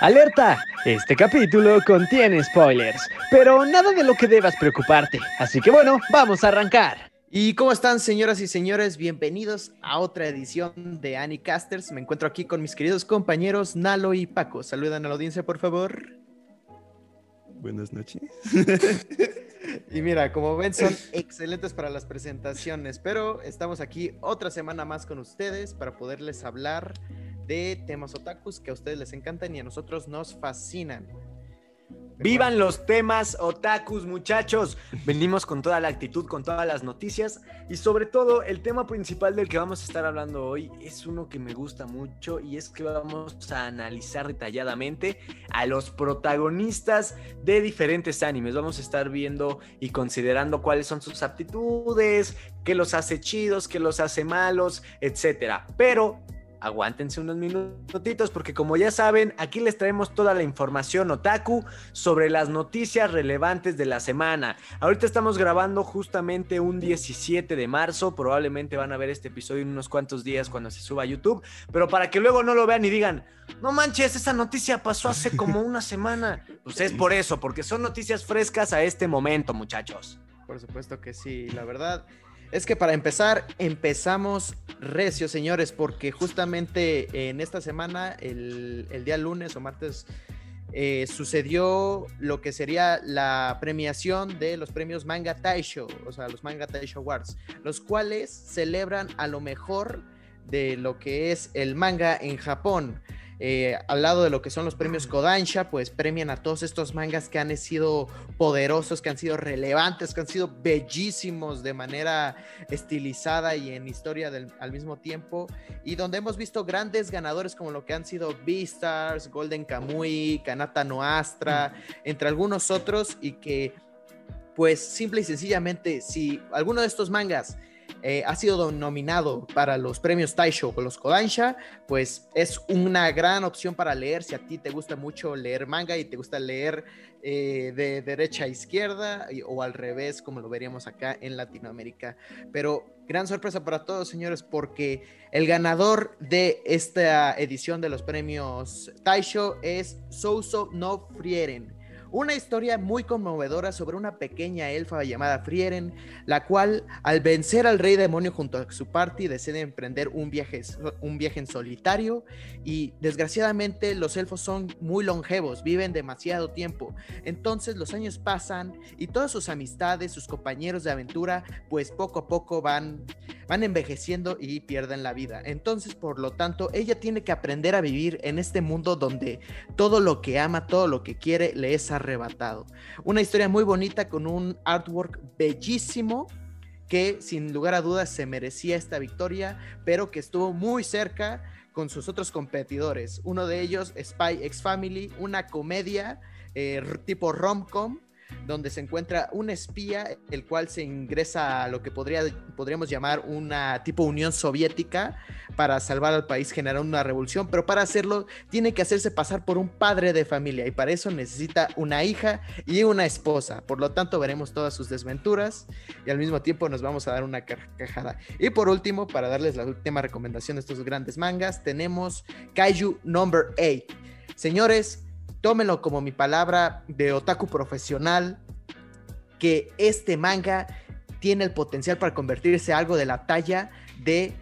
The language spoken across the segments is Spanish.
Alerta, este capítulo contiene spoilers, pero nada de lo que debas preocuparte, así que bueno, vamos a arrancar. ¿Y cómo están, señoras y señores? Bienvenidos a otra edición de Anicasters. Me encuentro aquí con mis queridos compañeros Nalo y Paco. Saludan a la audiencia, por favor. Buenas noches. y mira, como ven, son excelentes para las presentaciones, pero estamos aquí otra semana más con ustedes para poderles hablar de temas otakus que a ustedes les encantan y a nosotros nos fascinan. Vivan los temas otakus, muchachos. Venimos con toda la actitud, con todas las noticias y sobre todo el tema principal del que vamos a estar hablando hoy es uno que me gusta mucho y es que vamos a analizar detalladamente a los protagonistas de diferentes animes. Vamos a estar viendo y considerando cuáles son sus aptitudes, qué los hace chidos, qué los hace malos, etcétera. Pero aguántense unos minutitos porque como ya saben, aquí les traemos toda la información otaku sobre las noticias relevantes de la semana. Ahorita estamos grabando justamente un 17 de marzo, probablemente van a ver este episodio en unos cuantos días cuando se suba a YouTube, pero para que luego no lo vean y digan, no manches, esa noticia pasó hace como una semana. Pues es por eso, porque son noticias frescas a este momento, muchachos. Por supuesto que sí, la verdad es que para empezar, empezamos recio, señores, porque justamente en esta semana, el, día lunes o martes, eh, sucedió lo que sería la premiación de los premios Manga Taisho, o sea, los Manga Taisho Awards, los cuales celebran a lo mejor de lo que es el manga en Japón. Eh, al lado de lo que son los premios Kodansha, pues premian a todos estos mangas que han sido poderosos, que han sido relevantes, que han sido bellísimos de manera estilizada y en historia al mismo tiempo, y donde hemos visto grandes ganadores como lo que han sido Beastars, Golden Kamui, Kanata no Astra, entre algunos otros, y que pues simple y sencillamente, si alguno de estos mangas eh, ha sido nominado para los premios Taisho o los Kodansha, pues es una gran opción para leer si a ti te gusta mucho leer manga y te gusta leer eh, de derecha a izquierda o al revés, como lo veríamos acá en Latinoamérica. Pero gran sorpresa para todos, señores, porque el ganador de esta edición de los premios Taisho es Souso no Frieren una historia muy conmovedora sobre una pequeña elfa llamada Frieren, la cual al vencer al rey demonio junto a su party decide emprender un viaje, un viaje en solitario y desgraciadamente los elfos son muy longevos, viven demasiado tiempo. Entonces los años pasan y todas sus amistades, sus compañeros de aventura, pues poco a poco van, van envejeciendo y pierden la vida. Entonces, por lo tanto, ella tiene que aprender a vivir en este mundo donde todo lo que ama, todo lo que quiere, le es arrebatado. Una historia muy bonita con un artwork bellísimo que sin lugar a dudas se merecía esta victoria, pero que estuvo muy cerca con sus otros competidores. Uno de ellos, Spy X Family, una comedia eh, tipo rom-com donde se encuentra un espía, el cual se ingresa a lo que podría, podríamos llamar una tipo Unión Soviética para salvar al país, generar una revolución, pero para hacerlo tiene que hacerse pasar por un padre de familia y para eso necesita una hija y una esposa. Por lo tanto, veremos todas sus desventuras y al mismo tiempo nos vamos a dar una carcajada. Y por último, para darles la última recomendación de estos grandes mangas, tenemos Kaiju Number 8. Señores, tómenlo como mi palabra de otaku profesional, que este manga tiene el potencial para convertirse en algo de la talla de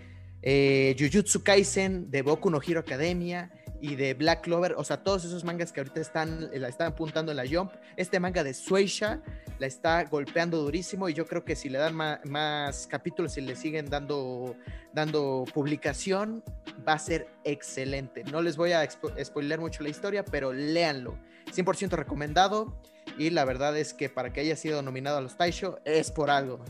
eh, Jujutsu Kaisen, de Boku no Hero Academia y de Black Clover, o sea, todos esos mangas que ahorita están, la están apuntando en la Jump, este manga de Sueisha la está golpeando durísimo y yo creo que si le dan más, capítulos y le siguen dando, dando publicación, va a ser excelente. No les voy a spoiler mucho la historia, pero léanlo. 100% recomendado y la verdad es que para que haya sido nominado a los Taisho es por algo.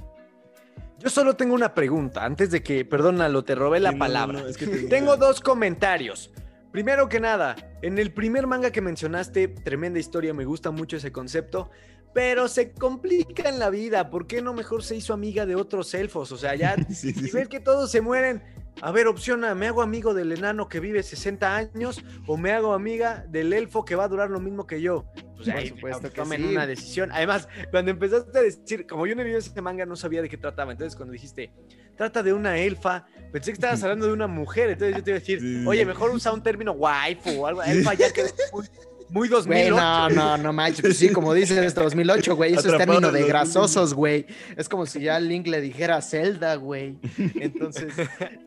Yo solo tengo una pregunta, antes de que, perdónalo, te robé la palabra. tengo dos comentarios. Primero que nada, en el primer manga que mencionaste, tremenda historia, me gusta mucho ese concepto, pero se complica en la vida. ¿Por qué no mejor se hizo amiga de otros elfos? O sea, ya, si ves que todos se mueren, a ver, opciona, ¿me hago amigo del enano que vive 60 años o me hago amiga del elfo que va a durar lo mismo que yo? Pues ahí, supuesto tomen una decisión. Además, cuando empezaste a decir, como yo no he visto ese manga, no sabía de qué trataba. Entonces, cuando dijiste, trata de una elfa. Pensé que estabas hablando de una mujer, entonces yo te iba a decir, oye, mejor usa un término waifu o algo. Elfa ya que es muy, muy 2008. Güey, no, no, no manches. Pues sí, como dices, 2008, güey. Eso es término de grasosos, güey. Es como si ya Link le dijera Zelda, güey. Entonces,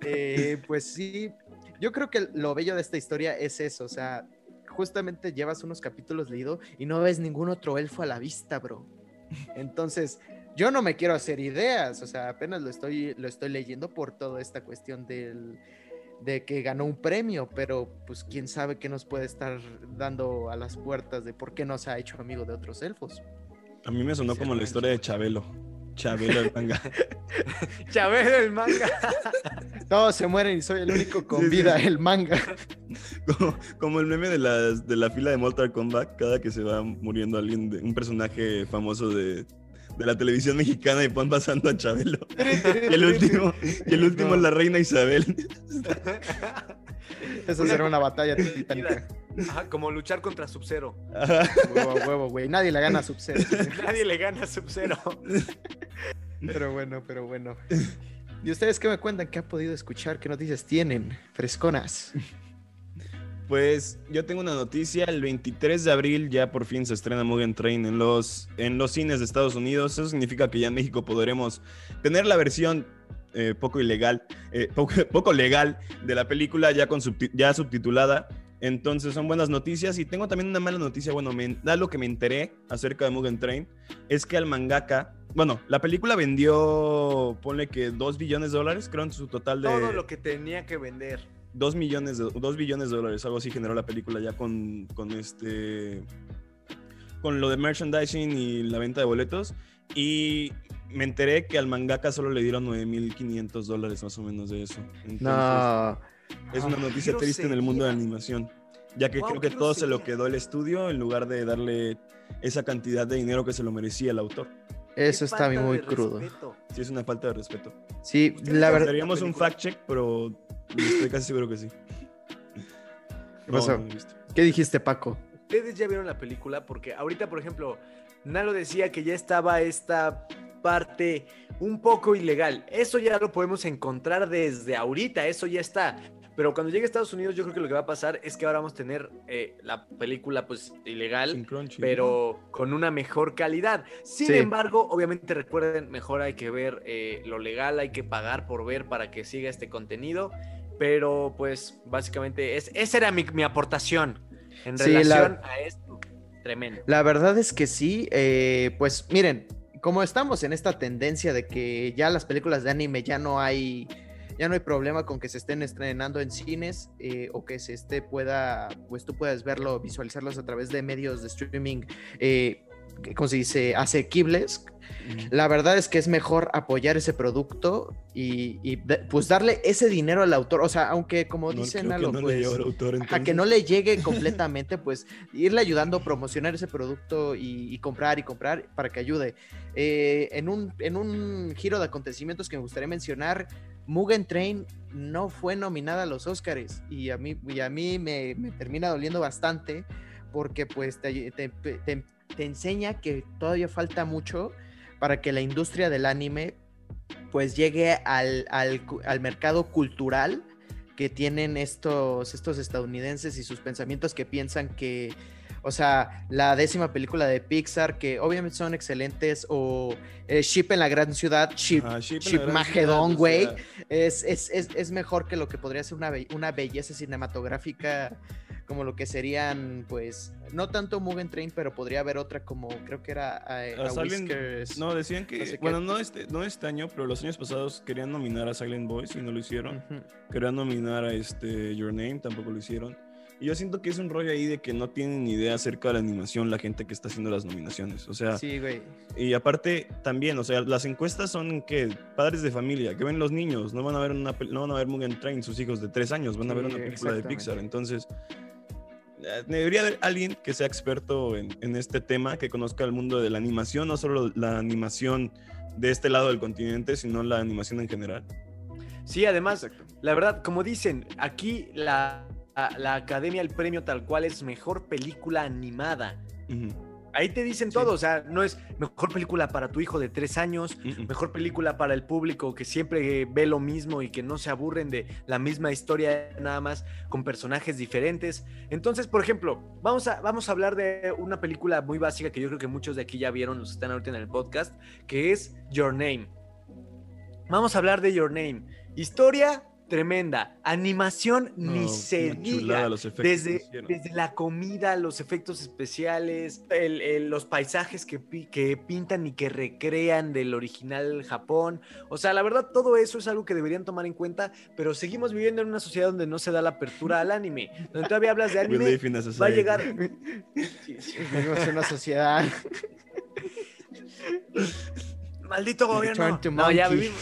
eh, pues sí. Yo creo que lo bello de esta historia es eso. O sea, justamente llevas unos capítulos leído y no ves ningún otro elfo a la vista, bro. Entonces, yo no me quiero hacer ideas. O sea, apenas lo estoy, lo estoy leyendo por toda esta cuestión del de que ganó un premio, pero pues quién sabe qué nos puede estar dando a las puertas de por qué no se ha hecho amigo de otros elfos. A mí me sonó como la historia de Chabelo. Chabelo el manga. Chabelo el manga. Todos se mueren y soy el único con Sí, sí. vida, el manga. Como, como el meme de, las, de la fila de Mortal Kombat, cada que se va muriendo alguien, de, un personaje famoso de, de la televisión mexicana y van pasando a Chabelo. Y el último, y el último es la reina Isabel. Eso será una batalla titánica. Ajá, como luchar contra Sub-Zero. Huevo, huevo, güey. Nadie le gana a Sub-Zero. Nadie le gana a Sub-Zero. Pero bueno, pero bueno. ¿Y ustedes qué me cuentan? ¿Qué han podido escuchar? ¿Qué noticias tienen? Fresconas. Pues yo tengo una noticia, el 23 de abril ya por fin se estrena Mugen Train en los, en los cines de Estados Unidos. Eso significa que ya en México podremos tener la versión eh, poco ilegal, eh, poco, legal de la película ya, con ya subtitulada. Entonces son buenas noticias y tengo también una mala noticia, bueno, me, da lo que me enteré acerca de Mugen Train, es que al mangaka, bueno, la película vendió, ponle que 2 billones de dólares, creo en su total de... Todo lo que tenía que vender. 2 millones de 2 billones de dólares, algo así generó la película ya con, con este con lo de merchandising y la venta de boletos y me enteré que al mangaka solo le dieron 9.500 dólares más o menos de eso. Entonces, No. es una Ah, noticia triste en el mundo de la animación, ya que Guau, creo que todo se lo quedó el estudio en lugar de darle esa cantidad de dinero que se lo merecía el autor. Eso está muy crudo. respeto. Sí, es una falta de respeto. Sí, ¿Ustedes la verdad. Daríamos un fact check, pero estoy casi seguro que sí. ¿Qué pasó? no. ¿Qué dijiste, Paco? ¿Ustedes ya vieron la película? Porque ahorita, por ejemplo, Nalo decía que ya estaba esta parte un poco ilegal. Eso ya lo podemos encontrar desde ahorita, eso ya está. Pero cuando llegue a Estados Unidos, yo creo que lo que va a pasar es que ahora vamos a tener eh, la película pues ilegal, Crunchy. pero con una mejor calidad. Sin Sí. embargo, obviamente recuerden, mejor hay que ver eh, lo legal, hay que pagar por ver para que siga este contenido. Pero pues básicamente es, esa era mi, mi aportación en Sí, la- relación a esto. Tremendo. La verdad es que sí, eh, pues miren, como estamos en esta tendencia de que ya las películas de anime ya no hay, ya no hay problema con que se estén estrenando en cines eh, o que se esté pueda, pues tú puedas verlo, visualizarlos a través de medios de streaming, eh, ¿cómo se dice? Asequibles. La verdad es que es mejor apoyar ese producto y, pues darle ese dinero al autor. O sea, aunque como No, dicen algo, no pues, autor, a que no le llegue completamente, pues irle ayudando a promocionar ese producto y, y comprar y comprar para que ayude. Eh, en, un, en un giro de acontecimientos que me gustaría mencionar, Mugen Train no fue nominada a los Oscars y a mí, y a mí me, me termina doliendo bastante porque pues te, te- te- te enseña que todavía falta mucho para que la industria del anime pues llegue al, al al mercado cultural que tienen estos, estos estadounidenses y sus pensamientos que piensan que, o sea, la décima película de Pixar, que obviamente son excelentes, o eh, Ship en la Gran Ciudad, Ship, Ajá, Ship Magedón, güey, es, es, es, es mejor que lo que podría ser una, be- una belleza cinematográfica como lo que serían, pues, no tanto Mugen Train, pero podría haber otra como, creo que era eh, A a Silent- Whiskers. No, decían que, no sé bueno, no este, no este año, pero los años pasados querían nominar a Silent Boys y no lo hicieron. Ujú. Querían nominar a este Your Name, tampoco lo hicieron. Y yo siento que es un rollo ahí de que no tienen ni idea acerca de la animación la gente que está haciendo las nominaciones. O sea, Sí, güey. y aparte también, o sea, las encuestas son que padres de familia, que ven los niños, no van a ver una no van a ver Mugen Train sus hijos de tres años, van a ver una película de. Pixar. Entonces, debería haber alguien que sea experto en, en este tema, que conozca el mundo de la animación, no solo la animación de este lado del continente, sino la animación en general. Sí, además, la verdad, como dicen, aquí la, la, la academia, el premio tal cual es mejor película animada. Ujú. Ahí te dicen todo, o sea, no es mejor película para tu hijo de tres años, mejor película para el público que siempre ve lo mismo y que no se aburren de la misma historia nada más con personajes diferentes. Entonces, por ejemplo, vamos a, vamos a hablar de una película muy básica que yo creo que muchos de aquí ya vieron, los que están ahorita en el podcast, que es Your Name. Vamos a hablar de Your Name. Historia tremenda, animación ni se diga. Desde, desde la comida, los efectos especiales, el- el- los paisajes que, que pintan y que recrean del original Japón. O sea, la verdad, todo eso es algo que deberían tomar en cuenta, pero seguimos viviendo en una sociedad donde no se da la apertura al anime. Donde todavía hablas de anime, va a llegar. Sí, sí. Vivimos en una sociedad. Maldito gobierno. No, ya vivimos.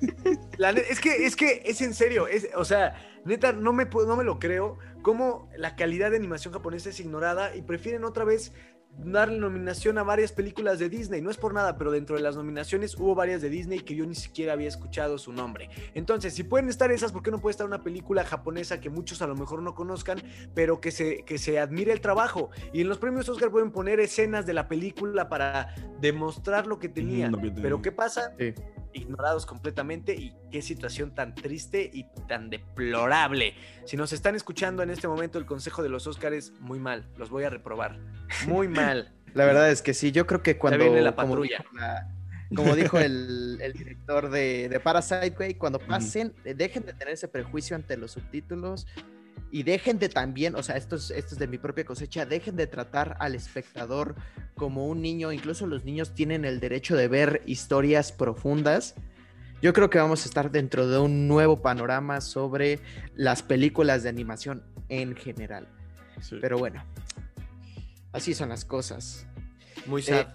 La es que es que es en serio, es, o sea, neta no me no me lo creo cómo la calidad de animación japonesa es ignorada y prefieren otra vez darle nominación a varias películas de Disney. No es por nada, pero dentro de las nominaciones hubo varias de Disney que yo ni siquiera había escuchado su nombre. Entonces, si pueden estar esas, ¿por qué no puede estar una película japonesa que muchos a lo mejor no conozcan, pero que se, que se admire el trabajo? Y en los premios Oscar pueden poner escenas de la película para demostrar lo que tenía. Ujú, lo que tenía. Pero ¿qué pasa? Sí. Ignorados completamente y qué situación tan triste y tan deplorable. Si nos están escuchando en este momento el consejo de los Óscares, muy mal, los voy a reprobar. Muy mal. La verdad es que sí, yo creo que cuando. viene la como dijo la- Como dijo el, el director de, de Parasite, güey, cuando pasen, eh, dejen de tener ese prejuicio ante los subtítulos y dejen de también, o sea, esto es, esto es de mi propia cosecha, dejen de tratar al espectador como un niño, incluso los niños tienen el derecho de ver historias profundas. Yo creo que vamos a estar dentro de un nuevo panorama sobre las películas de animación en general. Sí. Pero bueno, así son las cosas. Muy Eh, sad.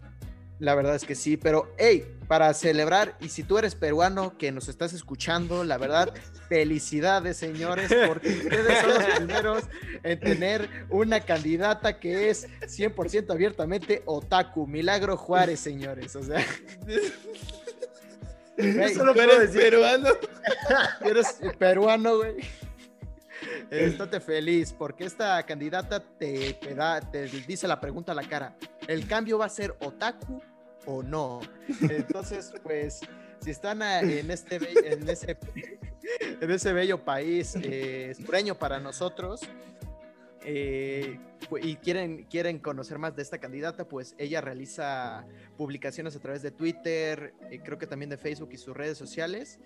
la verdad es que sí, pero hey, para celebrar, y si tú eres peruano que nos estás escuchando, la verdad, felicidades, señores, porque ustedes son los primeros en tener una candidata que es 100% abiertamente otaku, Milagro Juárez, señores, o sea. Güey, Solo ¿Tú puedo eres decir- peruano? eres peruano, güey. Estate feliz, porque esta candidata te, te da, te dice la pregunta a la cara. ¿El cambio va a ser otaku o no? Entonces, pues, si están a- en este en ese, en ese bello país eh, para nosotros eh, y quieren, quieren conocer más de esta candidata, pues ella realiza publicaciones a través de Twitter, eh, creo que también de Facebook y sus redes sociales,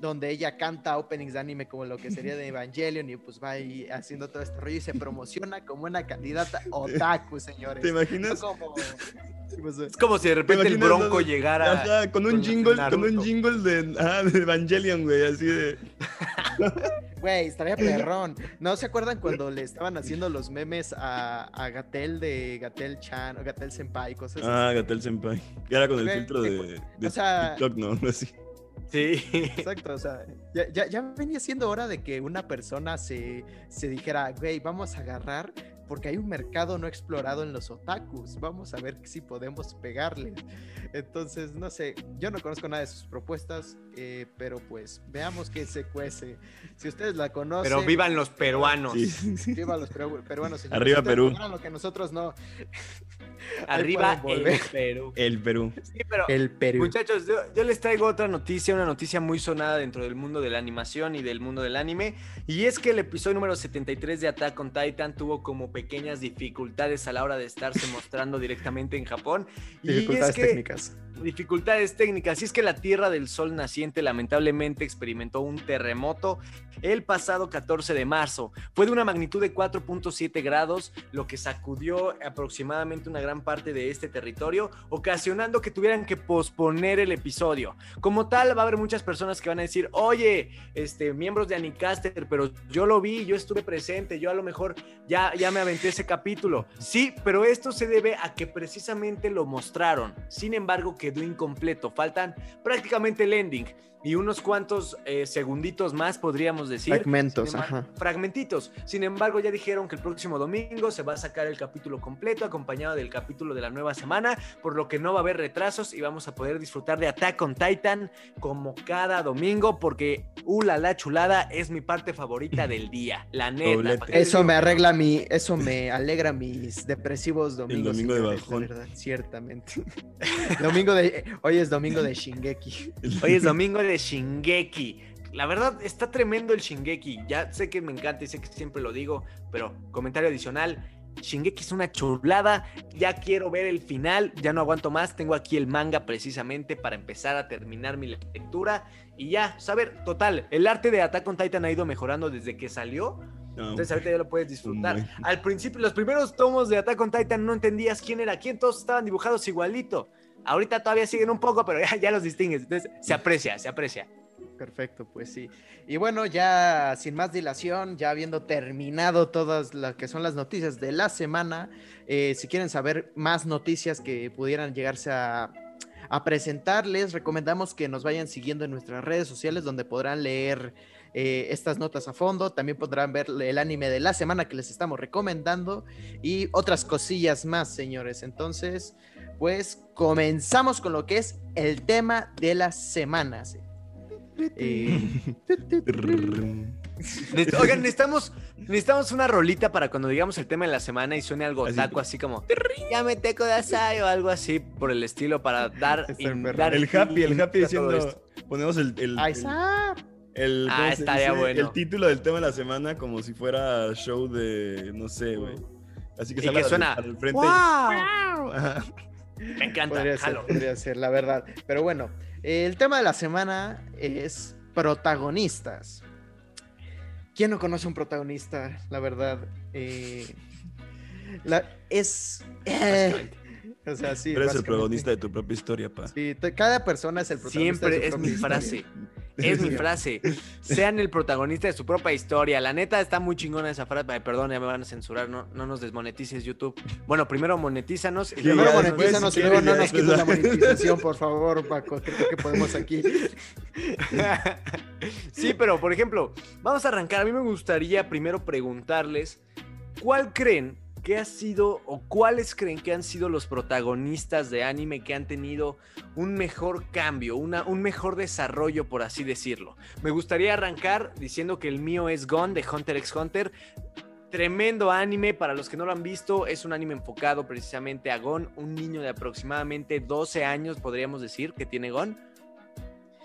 donde ella canta openings de anime como lo que sería de Evangelion y pues va ahí haciendo todo este rollo y se promociona como una candidata otaku, señores. ¿Te No imaginas? Es como si de repente el bronco llegara. Ajá, con un con jingle, con un jingle de, ah, de Evangelion, güey, así de. Güey, estaría perrón. ¿No se acuerdan cuando le estaban haciendo los memes a, a Gatel de Gatel Chan o Gatel Senpai, cosas así? Ah, Gatel Senpai. Que era con el filtro de, de o sea- TikTok, ¿no? Así. Sí. Exacto, o sea, ya, ya, ya venía siendo hora de que una persona se, se dijera, güey, vamos a agarrar porque hay un mercado no explorado en los otakus, vamos a ver si podemos pegarle. Entonces, no sé, yo no conozco nada de sus propuestas, eh, pero pues veamos qué se cuece. Si ustedes la conocen... Pero vivan los peruanos. Sí, sí, sí. Viva los peru- peruanos. señores. Arriba, Perú. lo que nosotros no. Arriba el. Perú. El Perú. Sí, pero El Perú. Muchachos, yo, yo les traigo otra noticia, una noticia muy sonada dentro del mundo de la animación y del mundo del anime. Y es que el episodio número 73 de Attack on Titan tuvo como pequeñas dificultades a la hora de estarse mostrando directamente en Japón. Y Dificultades es que, técnicas. Dificultades técnicas. Y es que la Tierra del Sol naciente lamentablemente experimentó un terremoto el pasado 14 de marzo. Fue de una magnitud de 4.7 grados, lo que sacudió aproximadamente una gran parte de este territorio, ocasionando que tuvieran que posponer el episodio. Como tal, va a haber muchas personas que van a decir, oye, este, miembros de Anicaster, pero yo lo vi, yo estuve presente, yo a lo mejor ya, ya me aventé ese capítulo. Sí, pero esto se debe a que precisamente lo mostraron. Sin embargo, que quedó incompleto. Faltan prácticamente el ending y unos cuantos eh, segunditos más, podríamos decir. Fragmentos, embargo- ajá. Fragmentitos. Sin embargo, ya dijeron que el próximo domingo se va a sacar el capítulo completo, acompañado del capítulo de la nueva semana, por lo que no va a haber retrasos y vamos a poder disfrutar de Attack on Titan como cada domingo, porque, uh, la, la chulada es mi parte favorita del día, la neta. Doblete. ¿pa' qué les Eso digo me arregla mi, eso me alegra mis depresivos domingos. domingo de bajón. Verdad, ciertamente. domingo de, hoy es domingo de Shingeki. Hoy es domingo de Shingeki. La verdad, está tremendo el Shingeki. Ya sé que me encanta y sé que siempre lo digo, pero comentario adicional. Shingeki es una chulada. Ya quiero ver el final. Ya no aguanto más. Tengo aquí el manga precisamente para empezar a terminar mi lectura. Y ya, saber, total, el arte de Attack on Titan ha ido mejorando desde que salió. No, Entonces ahorita ya lo puedes disfrutar. Al principio, los primeros tomos de Attack on Titan no entendías quién era quién, todos estaban dibujados igualito. Ahorita todavía siguen un poco, pero ya, ya los distingues. Entonces se aprecia, se aprecia. Perfecto, pues sí. Y bueno, ya sin más dilación, ya habiendo terminado todas las que son las noticias de la semana, eh, si quieren saber más noticias que pudieran llegarse a, a presentar, les recomendamos que nos vayan siguiendo en nuestras redes sociales donde podrán leer eh, estas notas a fondo. También podrán ver el anime de la semana que les estamos recomendando y otras cosillas más, señores. Entonces, pues comenzamos con lo que es el tema de las semanas. Eh, Oigan, necesitamos, necesitamos una rolita para cuando digamos el tema de la semana y suene algo taco, así como ya me teco de asai o algo así por el estilo para dar. In- El happy, el happy diciendo. esto. Ponemos el. el, el- el- Ah, ¿cómo se estaría dice? bueno. El título del tema de la semana, como si fuera show de. No sé, güey. Así que Y que suena, al frente. y- ¡Wow! Me encanta. Podría ser, podría ser, la verdad. Pero bueno, el tema de la semana es protagonistas. ¿Quién no conoce un protagonista? La verdad. Eh, la- es. eh, o sea, sí. Tú eres el protagonista de tu propia historia, pa. Sí, cada persona es el protagonista. de Siempre su es mi frase. Es mi frase. Sean el protagonista de su propia historia. La neta está muy chingona esa frase. Ay, perdón, ya me van a censurar. No, no nos desmonetices YouTube. Bueno, primero monetízanos. y luego monetízanos si y luego no nos quites la monetización, por favor, Paco. Creo que podemos aquí. sí, pero por ejemplo, vamos a arrancar. A mí me gustaría primero preguntarles cuál creen que ha sido o cuáles creen que han sido los protagonistas de anime que han tenido un mejor cambio, una, un mejor desarrollo, por así decirlo. Me gustaría arrancar diciendo que el mío es Gone de Hunter x Hunter. Tremendo anime, para los que no lo han visto, es un anime enfocado precisamente a Gon, un niño de aproximadamente 12 años, podríamos decir, que tiene Gon.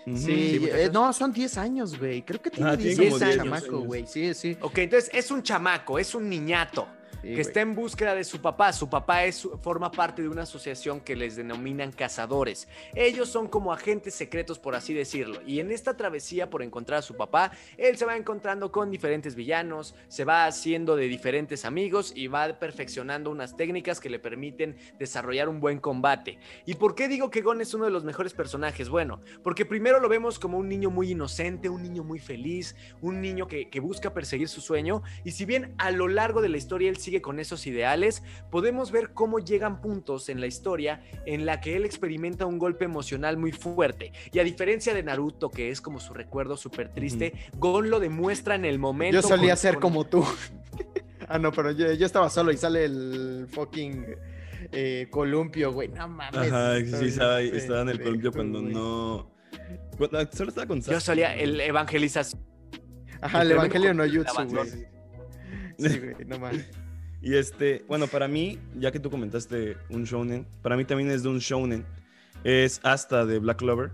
Sí, Sí, eh, no, son 10 años, güey. Creo que tiene Ah, 10 tiene años como el 10 chamaco, güey. Sí, sí. Ok, entonces es un chamaco, es un niñato. Que está en búsqueda de su papá. Su papá es, forma parte de una asociación que les denominan cazadores. Ellos son como agentes secretos, por así decirlo. Y en esta travesía por encontrar a su papá, él se va encontrando con diferentes villanos, se va haciendo de diferentes amigos y va perfeccionando unas técnicas que le permiten desarrollar un buen combate. ¿Y por qué digo que Gon es uno de los mejores personajes? Bueno, porque primero lo vemos como un niño muy inocente, un niño muy feliz, un niño que, que busca perseguir su sueño. Y si bien a lo largo de la historia él sigue con esos ideales, podemos ver cómo llegan puntos en la historia en la que él experimenta un golpe emocional muy fuerte. Y a diferencia de Naruto, que es como su recuerdo súper triste, Gon lo demuestra en el momento. Yo solía con- ser con- como tú. ah, no, pero yo, yo estaba solo y sale el fucking eh, columpio, güey. No mames. Ajá, sí, estaba, ahí- bien estaba en el columpio cuando no. Cuando- solo estaba con Yo solía el evangelización. Ajá, el Evangelio no Jutsu, güey. Sí, güey, no mames. Y este, bueno, para mí, ya que tú comentaste un shounen, para mí también es de un shounen. Es hasta de Black Clover.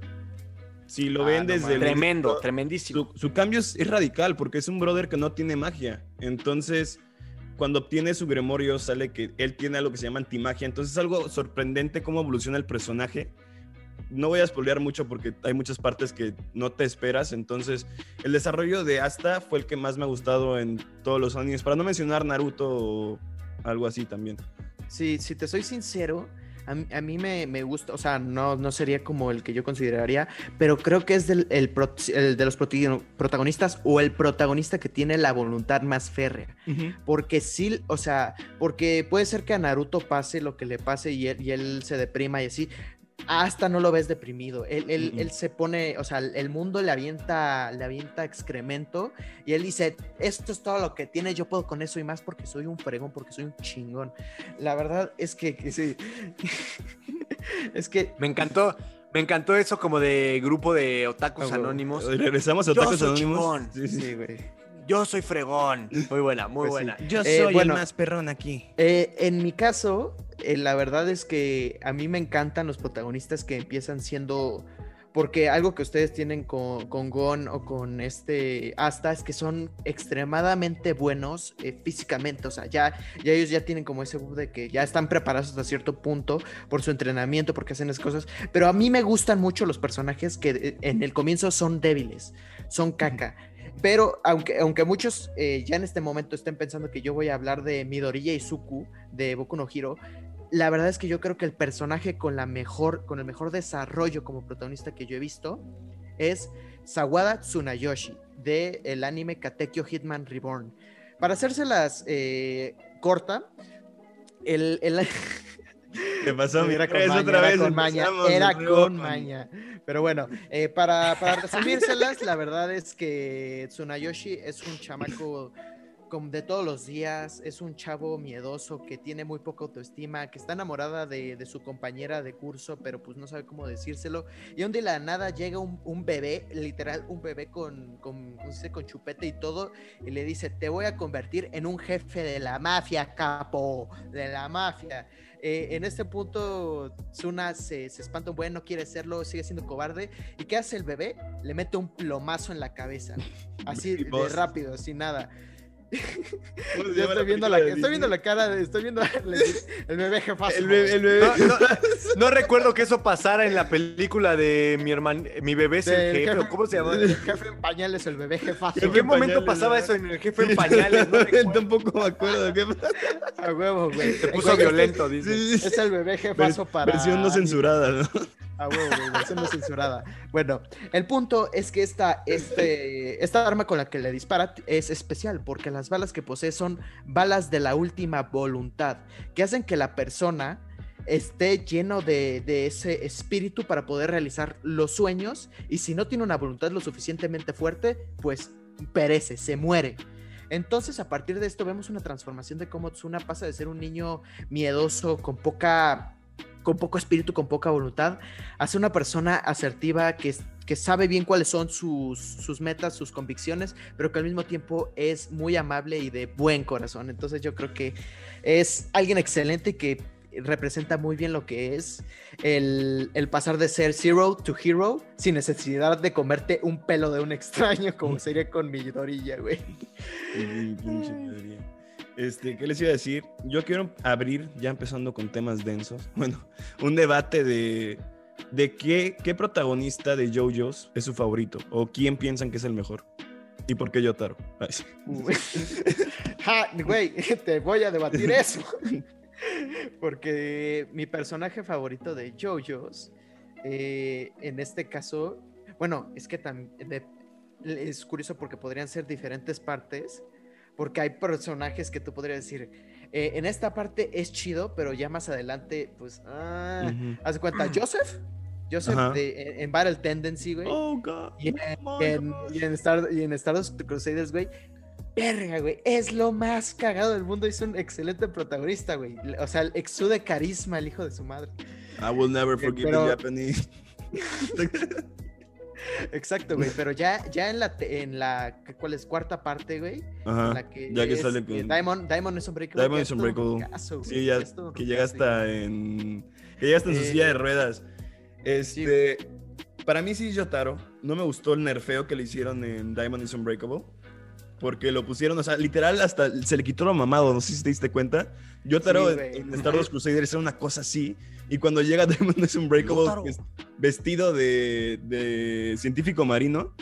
Si lo Ah, ven no desde el Tremendo, tremendísimo. su, su cambio es, es radical porque es un brother que no tiene magia. Entonces, cuando obtiene su Gremorio, sale que él tiene algo que se llama antimagia. Entonces, es algo sorprendente cómo evoluciona el personaje. No voy a spoilear mucho porque hay muchas partes que no te esperas. Entonces, el desarrollo de Asta fue el que más me ha gustado en todos los animes. Para no mencionar Naruto o algo así también. Sí, si te soy sincero, a, mí- a mí me, me gusta, o sea, no, no sería como el que yo consideraría, pero creo que es del, el, pro- el de los protagonistas o el protagonista que tiene la voluntad más férrea. Porque sí, o sea, porque puede ser que a Naruto pase lo que le pase y él, y él se deprima y así. Hasta no lo ves deprimido. Él, él- él se pone, o sea, el mundo le avienta, le avienta excremento y él dice, esto es todo lo que tiene, yo puedo con eso y más porque soy un fregón, porque soy un chingón. La verdad es que, que sí. es que Me encantó, me encantó eso como de grupo de otakus Ah, anónimos. Regresamos a Yo Tacos soy Anónimos. chingón. Sí, sí. Sí, güey. Yo soy fregón. Muy buena, muy Pues sí. buena. Yo Eh, soy bueno. el más perrón aquí. Eh, en mi caso, eh, la verdad es que a mí me encantan los protagonistas que empiezan siendo. Porque algo que ustedes tienen con, con Gon o con este Asta es que son extremadamente buenos eh, físicamente. O sea, ya, ya ellos ya tienen como ese buff de que ya están preparados hasta cierto punto por su entrenamiento, porque hacen las cosas. Pero a mí me gustan mucho los personajes que eh, en el comienzo son débiles, son caca. Pero aunque, aunque muchos eh, ya en este momento estén pensando que yo voy a hablar de Midoriya Izuku de Boku no Hero, la verdad es que yo creo que el personaje con la mejor, con el mejor desarrollo como protagonista que yo he visto es Sawada Tsunayoshi de el anime Katekyo Hitman Reborn. Para hacérselas eh, corta, el, el- ¿Qué pasó? era con Es maña, otra era vez con maña, era con maña. Pero bueno, eh, para, para resumírselas, la verdad es que Tsunayoshi es un chamaco de todos los días, es un chavo miedoso que tiene muy poca autoestima, que está enamorada de, de su compañera de curso, pero pues no sabe cómo decírselo. Y un día de la nada llega un, un bebé, literal, un bebé con, con, con chupete y todo, y le dice, te voy a convertir en un jefe de la mafia, capo, de la mafia. Eh, en este punto, Tsuna se, se espanta un buen, no quiere serlo, sigue siendo cobarde. ¿Y qué hace el bebé? Le mete un plomazo en la cabeza. Así de rápido, sin nada. ¿Cómo se Yo estoy viendo, la, estoy viendo cara de. Estoy viendo el, el bebé jefazo. El bebé, el bebé. No, no, no recuerdo que eso pasara en la película de mi hermano, mi bebé es el jefe, jefe- ¿o ¿cómo se llama? El jefe en pañales, el bebé jefazo. ¿En qué en momento pañales, pasaba eso en el jefe en pañales? No. Tampoco me acuerdo. A huevo, güey. Se puso violento, dice. Sí, sí, Es el bebé jefazo para. Versión no censurada, ¿no? A huevo, censurada. Bueno, el punto es que esta, este, esta arma con la que le dispara es especial porque las balas que posee son balas de la última voluntad, que hacen que la persona esté lleno de, de ese espíritu para poder realizar los sueños y si no tiene una voluntad lo suficientemente fuerte, pues perece, se muere. Entonces, a partir de esto, vemos una transformación de cómo Tsuna pasa de ser un niño miedoso, con poca, con poco espíritu, con poca voluntad, a ser una persona asertiva que, que sabe bien cuáles son sus, sus metas, sus convicciones, pero que al mismo tiempo es muy amable y de buen corazón. Entonces, yo creo que es alguien excelente que representa muy bien lo que es el, el pasar de ser zero to hero sin necesidad de comerte un pelo de un extraño, como sería con mi dorilla, güey. Este, ¿qué les iba a decir? Yo quiero abrir, ya empezando con temas densos, bueno, un debate de, de qué, qué protagonista de JoJo's es su favorito o quién piensan que es el mejor. ¿Y por qué Yotaro? Ja, güey, te voy a debatir eso. Porque mi personaje favorito de JoJo's, eh, en este caso, bueno, es que también es curioso porque podrían ser diferentes partes, porque hay personajes que tú podrías decir, eh, en esta parte es chido, pero ya más adelante, pues, ah, Ujú. haz de cuenta, Joseph, Joseph de- en, en Battle Tendency, güey. Oh, God. Y en, Oh, en- y en Star, y en Stardust Crusaders, güey. Verga, güey. Es lo más cagado del mundo. Es un excelente protagonista, güey. O sea, exude carisma el hijo de su madre. I will never forgive pero- the Japanese. Exacto, güey. Pero ya, ya en la, en la ¿cuál es? Cuarta parte, güey. en Ajá. la que ya que es, sale eh, con- Diamond, Diamond es Unbreakable. Diamond un Unbreakable. güey, Sí, ya, es que llega hasta en. Que llega hasta en su Eh, silla de ruedas. Este. Para mí sí es Yotaro. No me gustó el nerfeo que le hicieron en Diamond is Unbreakable. Porque lo pusieron, o sea, literal hasta se le quitó lo mamado, no sé si te diste cuenta. Yotaro Sí, en Star Wars Crusaders era una cosa así. Y cuando llega Diamond is Unbreakable, Yotaro. que es vestido de, de científico marino,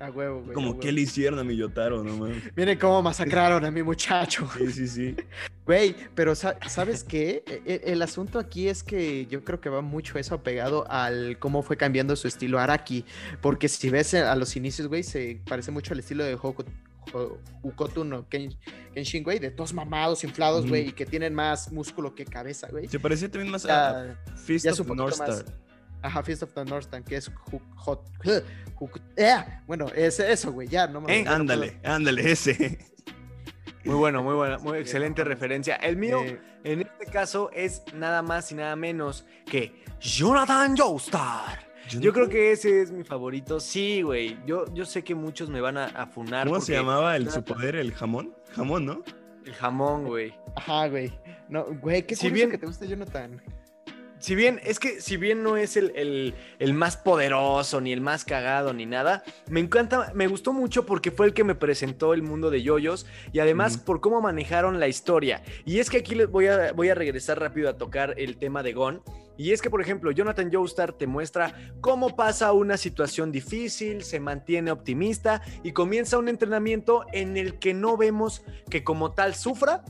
A huevo, güey. como que le hicieron a mi Yotaro, no mames. Miren cómo masacraron a mi muchacho. Sí, sí, sí. Güey, pero sa- ¿sabes qué? E- e- El, asunto aquí es que yo creo que va mucho eso apegado al cómo fue cambiando su estilo Araki. Porque si ves a los inicios, güey, se parece mucho al estilo de Hoku- Ho- Ukotu no Ken- Kenshin, güey, de todos mamados, inflados, güey, y que tienen más músculo que cabeza, güey. Se parecía también más a Fist ya of the North más- Star. Ajá, Feast of the North Star, que es Hook, Hot. Hook- eh, bueno, es eso, güey, ya, no me Eh, no Ándale, ándale, ese. Muy bueno, muy buena, muy excelente referencia. El mío, Eh, en este caso, es nada más y nada menos que Jonathan Joestar. Yo creo que ese es mi favorito. Sí, güey. Yo, yo sé que muchos me van a, a funar. ¿Cómo se llamaba el trata- superpoder? ¿El jamón? Jamón, ¿no? El jamón, güey. Ajá, güey. No, güey, qué Si bien- que te guste Jonathan. Si bien, es que si bien no es el, el- el más poderoso, ni el más cagado, ni nada, me encanta, me gustó mucho porque fue el que me presentó el mundo de yoyos y además por cómo manejaron la historia. Y es que aquí les voy a, voy a regresar rápido a tocar el tema de Gon. Y es que, por ejemplo, Jonathan Joestar te muestra cómo pasa una situación difícil, se mantiene optimista y comienza un entrenamiento en el que no vemos que como tal sufra,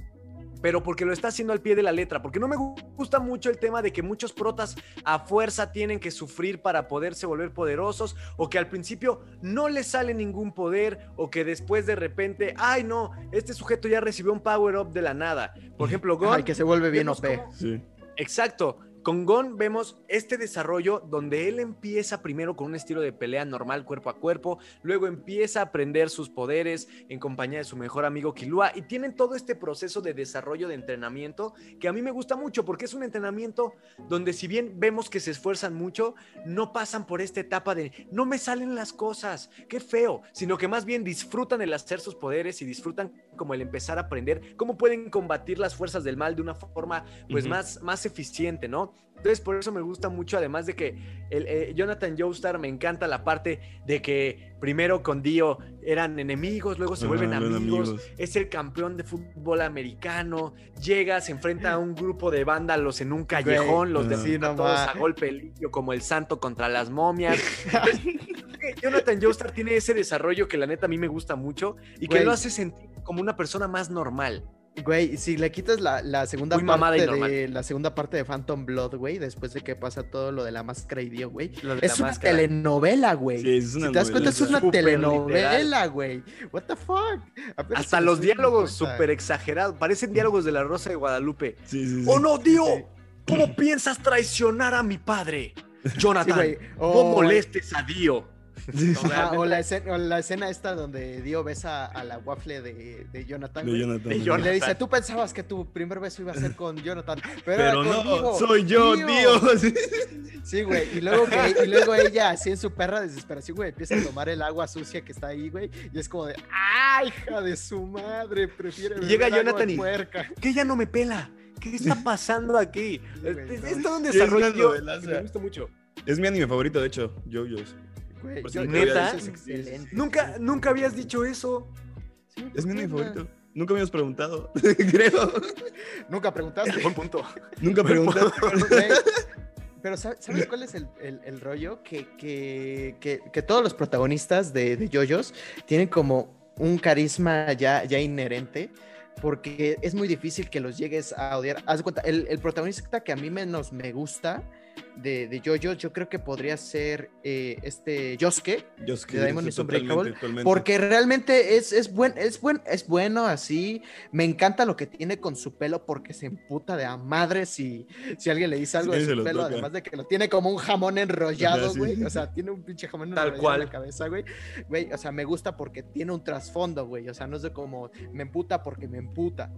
pero porque lo está haciendo al pie de la letra, porque no me gu- gusta mucho el tema de que muchos protas a fuerza tienen que sufrir para poderse volver poderosos, o que al principio no les sale ningún poder, o que después de repente, ay no, este sujeto ya recibió un power up de la nada. Por ejemplo, Gon, Ay, que se vuelve bien OP. cómo- Sí. Exacto. Con Gon vemos este desarrollo donde él empieza primero con un estilo de pelea normal cuerpo a cuerpo, luego empieza a aprender sus poderes en compañía de su mejor amigo Killua y tienen todo este proceso de desarrollo de entrenamiento que a mí me gusta mucho porque es un entrenamiento donde si bien vemos que se esfuerzan mucho, no pasan por esta etapa de no me salen las cosas, qué feo, sino que más bien disfrutan el hacer sus poderes y disfrutan como el empezar a aprender cómo pueden combatir las fuerzas del mal de una forma pues más, más eficiente, ¿no? Entonces por eso me gusta mucho, además de que el, eh, Jonathan Joestar me encanta la parte de que primero con Dio eran enemigos, luego se Ajá, vuelven amigos, amigos. es el campeón de fútbol americano, llega, se enfrenta a un grupo de vándalos en un callejón, los ah. no todos a golpe limpio como el santo contra las momias. Jonathan Joestar tiene ese desarrollo que la neta a mí me gusta mucho y que lo hace sentir como una persona más normal. Güey, si le quitas la, la segunda Muy parte de la segunda parte de Phantom Blood, güey, después de que pasa todo lo de la máscara y Dio, güey. Es una máscara. telenovela, güey. Sí, es una si te das cuenta, es una telenovela, güey. What the fuck? Apenas Hasta los diálogos súper exagerados. Parecen diálogos de la Rosa de Guadalupe. Sí, sí, sí. ¡Oh no, Dio! Sí. ¿Cómo piensas traicionar a mi padre? Sí, Jonathan, güey. no molestes a Dio. Ajá, o, la escena, o la escena esta donde Dio besa a la waffle de, de Jonathan. De Y Jonathan. le dice, tú pensabas que tu primer beso iba a ser con Jonathan, pero, Pero era no, conmigo, soy yo, Dio". Dios. Sí, güey. Y luego, que, y luego ella, así en su perra desesperación, güey, empieza a tomar el agua sucia que está ahí, güey. Y es como de, ¡ah, hija de su madre! Prefiere Y llega Jonathan y- puerca. Que ella no me pela. ¿Qué está pasando aquí? güey, es, no. es todo un Sí, me gusta mucho. Es mi anime favorito, de hecho, JoJo's. Güey, yo- ¿Neta? excelente. Nunca, nunca habías dicho eso. Sí, Es mi ¿por anime qué, favorito. Nunca me habías preguntado, creo. Nunca preguntaste. Buen punto. Nunca preguntaste. Pero ¿sab- ¿sabes cuál es el, el- el rollo? Que, que, que- que todos los protagonistas de, de JoJo's tienen como un carisma ya, ya inherente. Porque es muy difícil que los llegues a odiar. Haz de cuenta, el, el protagonista que a mí menos me gusta de, de JoJo's, yo creo que podría ser eh, este es De Diamond is Unbreakable, totalmente. Porque realmente es, es, buen, es, buen, es bueno así. Me encanta lo que tiene con su pelo porque se emputa de a madre si, si alguien le dice algo Sí, de su lo pelo. toca. Además de que lo tiene como un jamón enrollado, Ajá, sí. güey. O sea, tiene un pinche jamón Tal enrollado cual. en la cabeza, güey. Güey, o sea, me gusta porque tiene un trasfondo, güey. O sea, no es de como me emputa porque me emputa.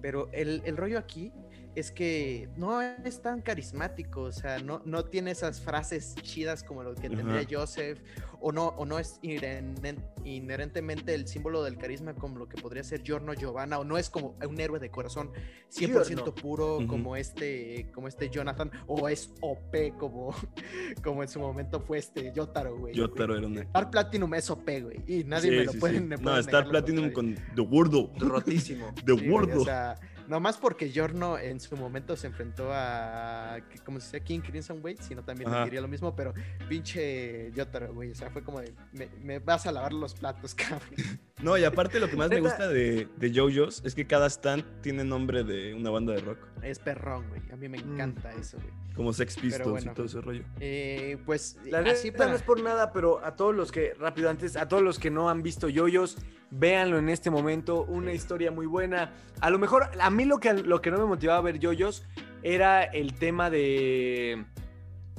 Pero el, el rollo aquí es que no es tan carismático, o sea, no, no tiene esas frases chidas como lo que tendría. Joseph, o no, o no es inheren- inherentemente el símbolo del carisma como lo que podría ser Giorno Giovanna, o no es como un héroe de corazón 100% Giorno. puro como este, como este Jonathan, o es OP como, como en su momento fue este Yotaro, güey. Yotaro era una. Star Platinum es OP, güey, y nadie Sí, me lo sí, puede sí. No, Star Platinum con The Gordo. Rotísimo. The Gordo. O sea, nomás porque Giorno en su momento se enfrentó a, como se dice, King Crimson Wade, sino también Ajá. me diría lo mismo, pero pinche Yotaro, güey, o sea, fue como de, me, me vas a lavar los platos, cabrón. No, y aparte lo que más me gusta de, de JoJo's es que cada stand tiene nombre de una banda de rock. Es perrón, güey, a mí me Mm. encanta eso, güey. Como Sex Pistols bueno. y todo ese rollo. Eh, pues, La así para... no es por nada, pero a todos los que, rápido antes, a todos los que no han visto yoyos, véanlo en este momento, una historia muy buena. A lo mejor, a mí lo que, lo que no me motivaba a ver yoyos era el tema de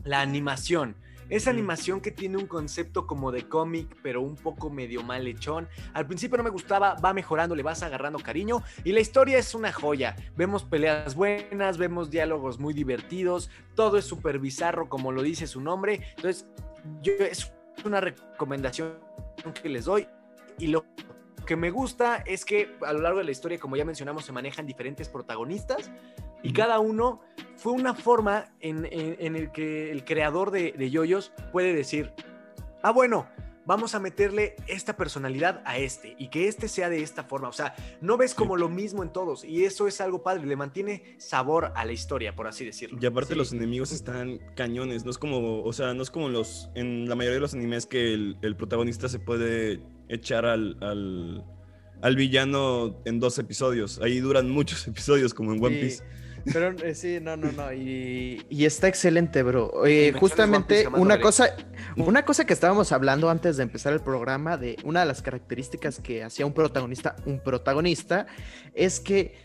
la animación. Esa animación que tiene un concepto como de cómic, pero un poco medio mal hechón. Al principio no me gustaba, va mejorando, le vas agarrando cariño y la historia es una joya. Vemos peleas buenas, vemos diálogos muy divertidos, todo es súper bizarro como lo dice su nombre. Entonces, yo es una recomendación que les doy y lo que me gusta es que a lo largo de la historia, como ya mencionamos, se manejan diferentes protagonistas y cada uno fue una forma en, en- en el que el creador de, de Yoyos puede decir, ah, bueno, vamos a meterle esta personalidad a este y que este sea de esta forma. O sea, no ves como lo mismo en todos y eso es algo padre, le mantiene sabor a la historia, por así decirlo. Y aparte Sí. los enemigos están cañones, no es como, o sea, no es como los, en la mayoría de los animes que el, el protagonista se puede echar al, al, al villano en dos episodios. Ahí duran muchos episodios como en One Sí, Piece. Pero eh, sí, no, no, no. Y, y está excelente, bro. Eh, justamente una cosa, una cosa que estábamos hablando antes de empezar el programa, de una de las características que hacía un protagonista, un protagonista, es que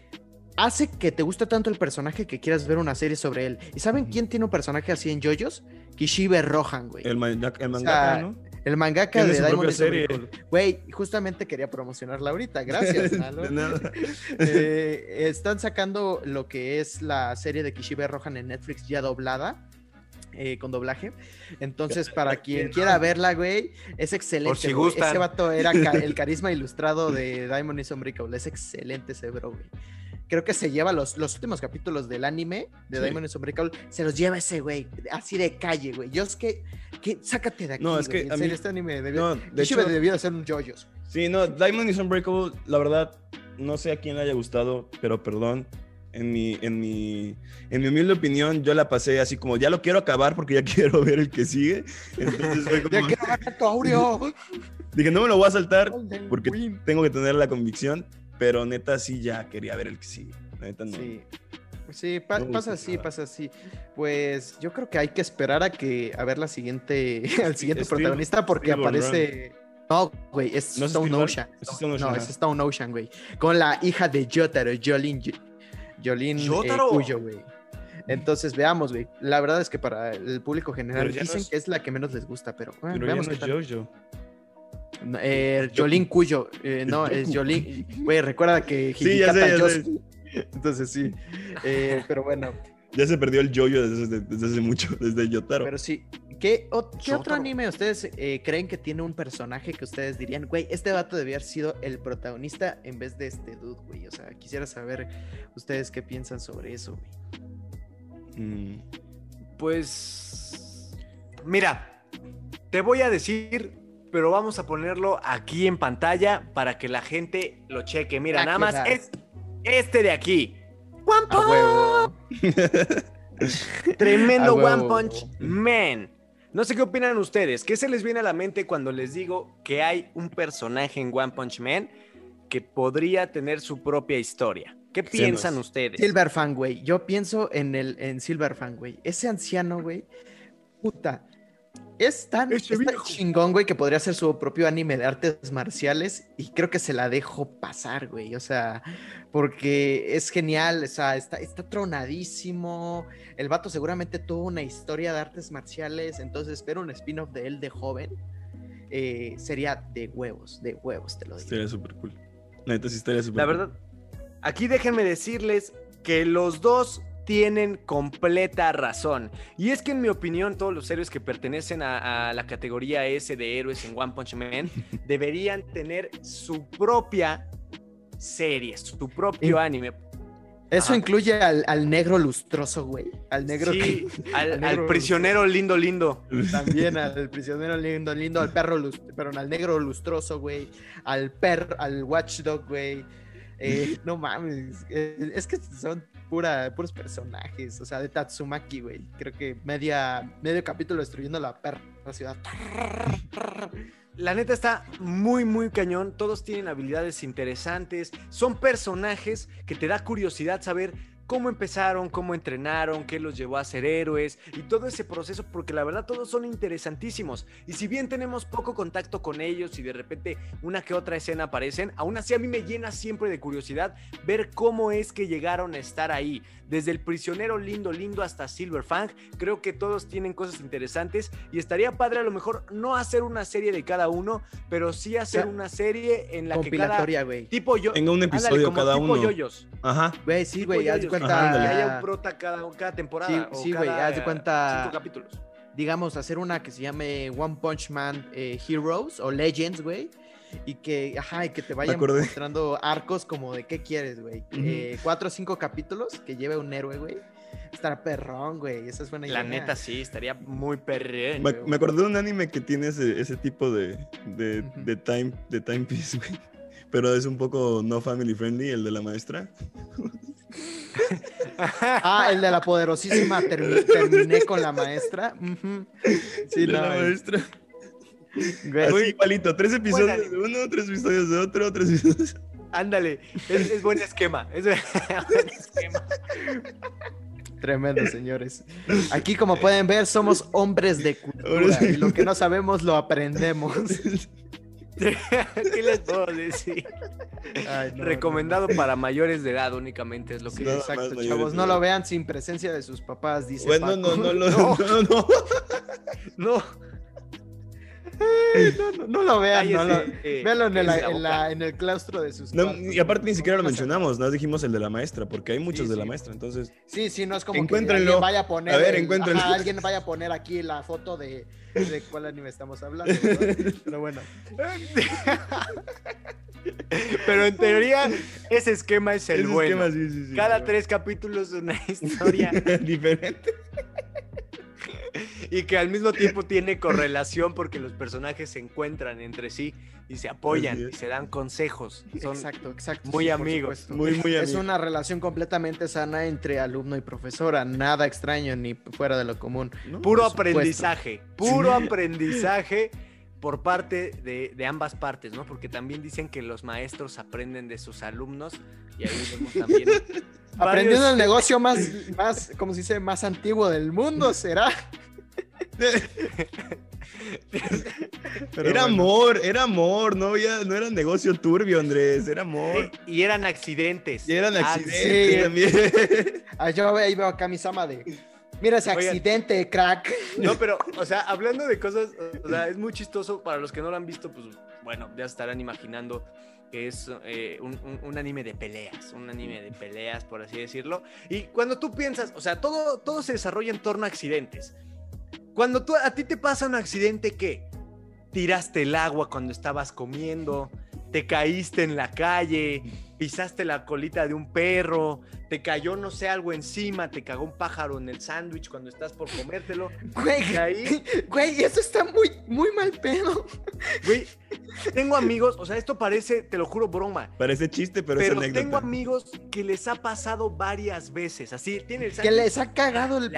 hace que te guste tanto el personaje que quieras ver una serie sobre él. ¿Y saben quién tiene un personaje así en JoJo's? Kishibe Rohan, güey. El, manga- el O mangaka, sea, ¿no? El mangaka de Diamond serie. Güey, justamente quería promocionarla ahorita. Gracias. De nada. Eh, están sacando lo que es la serie de Kishibe Rohan en Netflix ya doblada. eh, con doblaje. Entonces, para quien quiera verla, güey, es excelente. Por si gustan. Ese vato era ca- el carisma ilustrado de Diamond is Unbreakable. Es excelente ese bro, güey. Creo que se lleva los, los últimos capítulos del anime de Sí. Diamond is Unbreakable. Se los lleva ese güey, así de calle, güey. Yo es que, que sácate de aquí. No, es que a mí- este anime debió, No, de hecho, debió de ser un JoJo's. sí, no, Diamond is Unbreakable, la verdad, no sé a quién le haya gustado, pero perdón. En mi, en, mi, en mi humilde opinión, yo la pasé así como, ya lo quiero acabar porque ya quiero ver el que sigue. Entonces fue Ya como, quiero ganar tu Aureo. dije, no me lo voy a saltar porque tengo que tener la convicción, pero neta sí ya quería ver el que sigue. Neta no. Sí. Sí, pa- No pasa así, nada. pasa así. Pues yo creo que hay que esperar a que a ver la siguiente, al siguiente protagonista porque aparece. No, güey, es ¿No es Stone? Ocean. Es Stone No, Ocean, es ah. Stone Ocean, güey. Con la hija de Jotaro, Jolin. Jolin eh, ¿Yotaro? Cuyo, güey. Entonces, veamos, güey. La verdad es que para el público general ya no dicen es- que es la que menos les gusta, pero, bueno, Pero ya veamos no qué es. Jojo. No, eh, Jolín Cuyo. eh, no, es. Jolín. Güey, recuerda que Sí, ya sé, Hijikata ya sé. Yosuke. Entonces sí. Eh, pero bueno, Ya se perdió el Jojo desde, desde hace mucho, desde Yotaro. pero sí. ¿Qué, o- qué otro anime ustedes eh, creen que tiene un personaje que ustedes dirían, güey, este vato debía haber sido el protagonista en vez de este dude, güey? O sea, quisiera saber ustedes qué piensan sobre eso, güey. Mm, Pues. Mira, te voy a decir, pero vamos a ponerlo aquí en pantalla para que la gente lo cheque. Mira, Ah, nada más raro. es este de aquí. One. Punch. Tremendo. One Punch Man. No sé qué opinan ustedes. ¿Qué se les viene a la mente cuando les digo que hay un personaje en One Punch Man que podría tener su propia historia? ¿Qué piensan ustedes? Silver Fan, güey. Yo pienso en el en Silver Fan, güey. Ese anciano, güey. Puta. Es tan, es tan chingón, güey, que podría ser su propio anime de artes marciales. Y creo que se la dejo pasar, güey. O sea, porque es genial. O sea, está, está tronadísimo. El vato seguramente tuvo una historia de artes marciales. Entonces espero un spin-off de él de joven. Eh, sería de huevos, de huevos, te lo digo. estaría súper cool. La neta sí estaría súper La cool. verdad, aquí déjenme decirles que los dos tienen completa razón. Y es que en mi opinión todos los héroes que pertenecen a, a la categoría S de héroes en One Punch Man deberían tener su propia serie, su propio anime. Eso Ajá. incluye al, al negro lustroso, güey. Al negro Sí, que- al, al al negro- prisionero lindo lindo. También al prisionero lindo, lindo, al perro, lus- perdón, al negro lustroso, güey, al perro, al watchdog, güey. Eh, no mames, es que son puros personajes, o sea, de Tatsumaki, güey. Creo que media, medio capítulo destruyendo la perra la ciudad. La neta está muy, muy cañón. Todos tienen habilidades interesantes. Son personajes que te da curiosidad saber cómo empezaron, cómo entrenaron, qué los llevó a ser héroes y todo ese proceso, porque la verdad todos son interesantísimos. Y si bien tenemos poco contacto con ellos y de repente una que otra escena aparecen, aún así a mí me llena siempre de curiosidad ver cómo es que llegaron a estar ahí. Desde el prisionero lindo lindo hasta Silverfang, creo que todos tienen cosas interesantes y estaría padre a lo mejor no hacer una serie de cada uno, pero sí hacer sea, una serie en la que cada Compilatoria, güey. tipo yo Tenga un ándale, episodio como cada tipo uno. yoyos. Ajá. Güey, sí, güey, cuenta. Ajá, que haya un prota cada, cada temporada. Sí, o sí, güey, haz de cuenta- Cinco capítulos. digamos, hacer una que se llame One Punch Man eh, Heroes o Legends, güey. Y que, ajá, y que te vayan mostrando arcos como de qué quieres, güey. Eh, cuatro o cinco capítulos que lleve un héroe, güey. Estará perrón, güey. Esa es buena idea. La neta sí, estaría muy perrén. Me, me acordé de un anime que tiene ese, ese tipo de, de, de time, de timepiece, güey. Pero es un poco no family friendly, el de la maestra. Ah, el de la poderosísima termi- terminé con la maestra. Sí, El de no, la maestra. Así igualito, tres episodios de uno, tres episodios de otro, tres episodios. Ándale, es, es buen esquema. Es buen esquema. Tremendo, señores. Aquí, como pueden ver, somos hombres de cultura. Y lo que no sabemos lo aprendemos. ¿Qué les puedo decir? Ay, no, no, Recomendado para mayores de edad únicamente es lo Sí, que Nada exacto, chavos. No lo vean sin presencia de sus papás, dice Bueno, no, Paco. no, no, No. no, no. No, no, no, no lo vean. no lo- cállese, eh, Véanlo en el, cállese la en, boca. la- en el claustro de sus No, cuartos. y aparte ni siquiera lo mencionamos, nada más dijimos el de la maestra, porque hay muchos Sí, de la maestra, entonces. Sí, sí, no es como que alguien vaya a poner. A ver, el- encuéntrenlo. ajá, alguien vaya a poner aquí la foto de, de cuál anime estamos hablando. ¿verdad? Pero bueno. Pero en teoría, ese esquema es el ese bueno. esquema, sí, sí, sí. Cada tres capítulos una historia Diferente. Y que al mismo tiempo tiene correlación porque los personajes se encuentran entre sí y se apoyan y se dan consejos. Son exacto, exacto. muy sí, amigos. Muy, muy Es una relación completamente sana entre alumno y profesora. Nada extraño ni fuera de lo común. ¿no? puro aprendizaje, puro aprendizaje por parte de, de ambas partes, ¿no? Porque también dicen que los maestros aprenden de sus alumnos y ahí vemos también. Aprendiendo varios- el negocio más, más, como se dice, más antiguo del mundo, ¿será? Pero era bueno. amor, era amor, no, había, no era negocio turbio, Andrés, era amor. Y eran accidentes. Y eran Ah, accidentes sí. también. Ah, yo ahí veo a Kamisama de. Mira ese Oigan. accidente, crack. No, pero, o sea, hablando de cosas, o sea, es muy chistoso. Para los que no lo han visto, pues, bueno, ya estarán imaginando que es eh, un, un- un anime de peleas, un anime de peleas, por así decirlo. Y cuando tú piensas, o sea, todo, todo se desarrolla en torno a accidentes. Cuando tú, a ti te pasa un accidente, ¿qué? Tiraste el agua cuando estabas comiendo, te caíste en la calle, pisaste la colita de un perro, te cayó, no sé, algo encima, te cagó un pájaro en el sándwich cuando estás por comértelo. Güey, ahí, güey, eso está muy, muy mal pedo. güey, tengo amigos, o sea, esto parece, te lo juro, broma. Parece chiste, pero, Pero, es anécdota. tengo amigos que les ha pasado varias veces. Así, tiene el Que sándwich, les ha cagado el.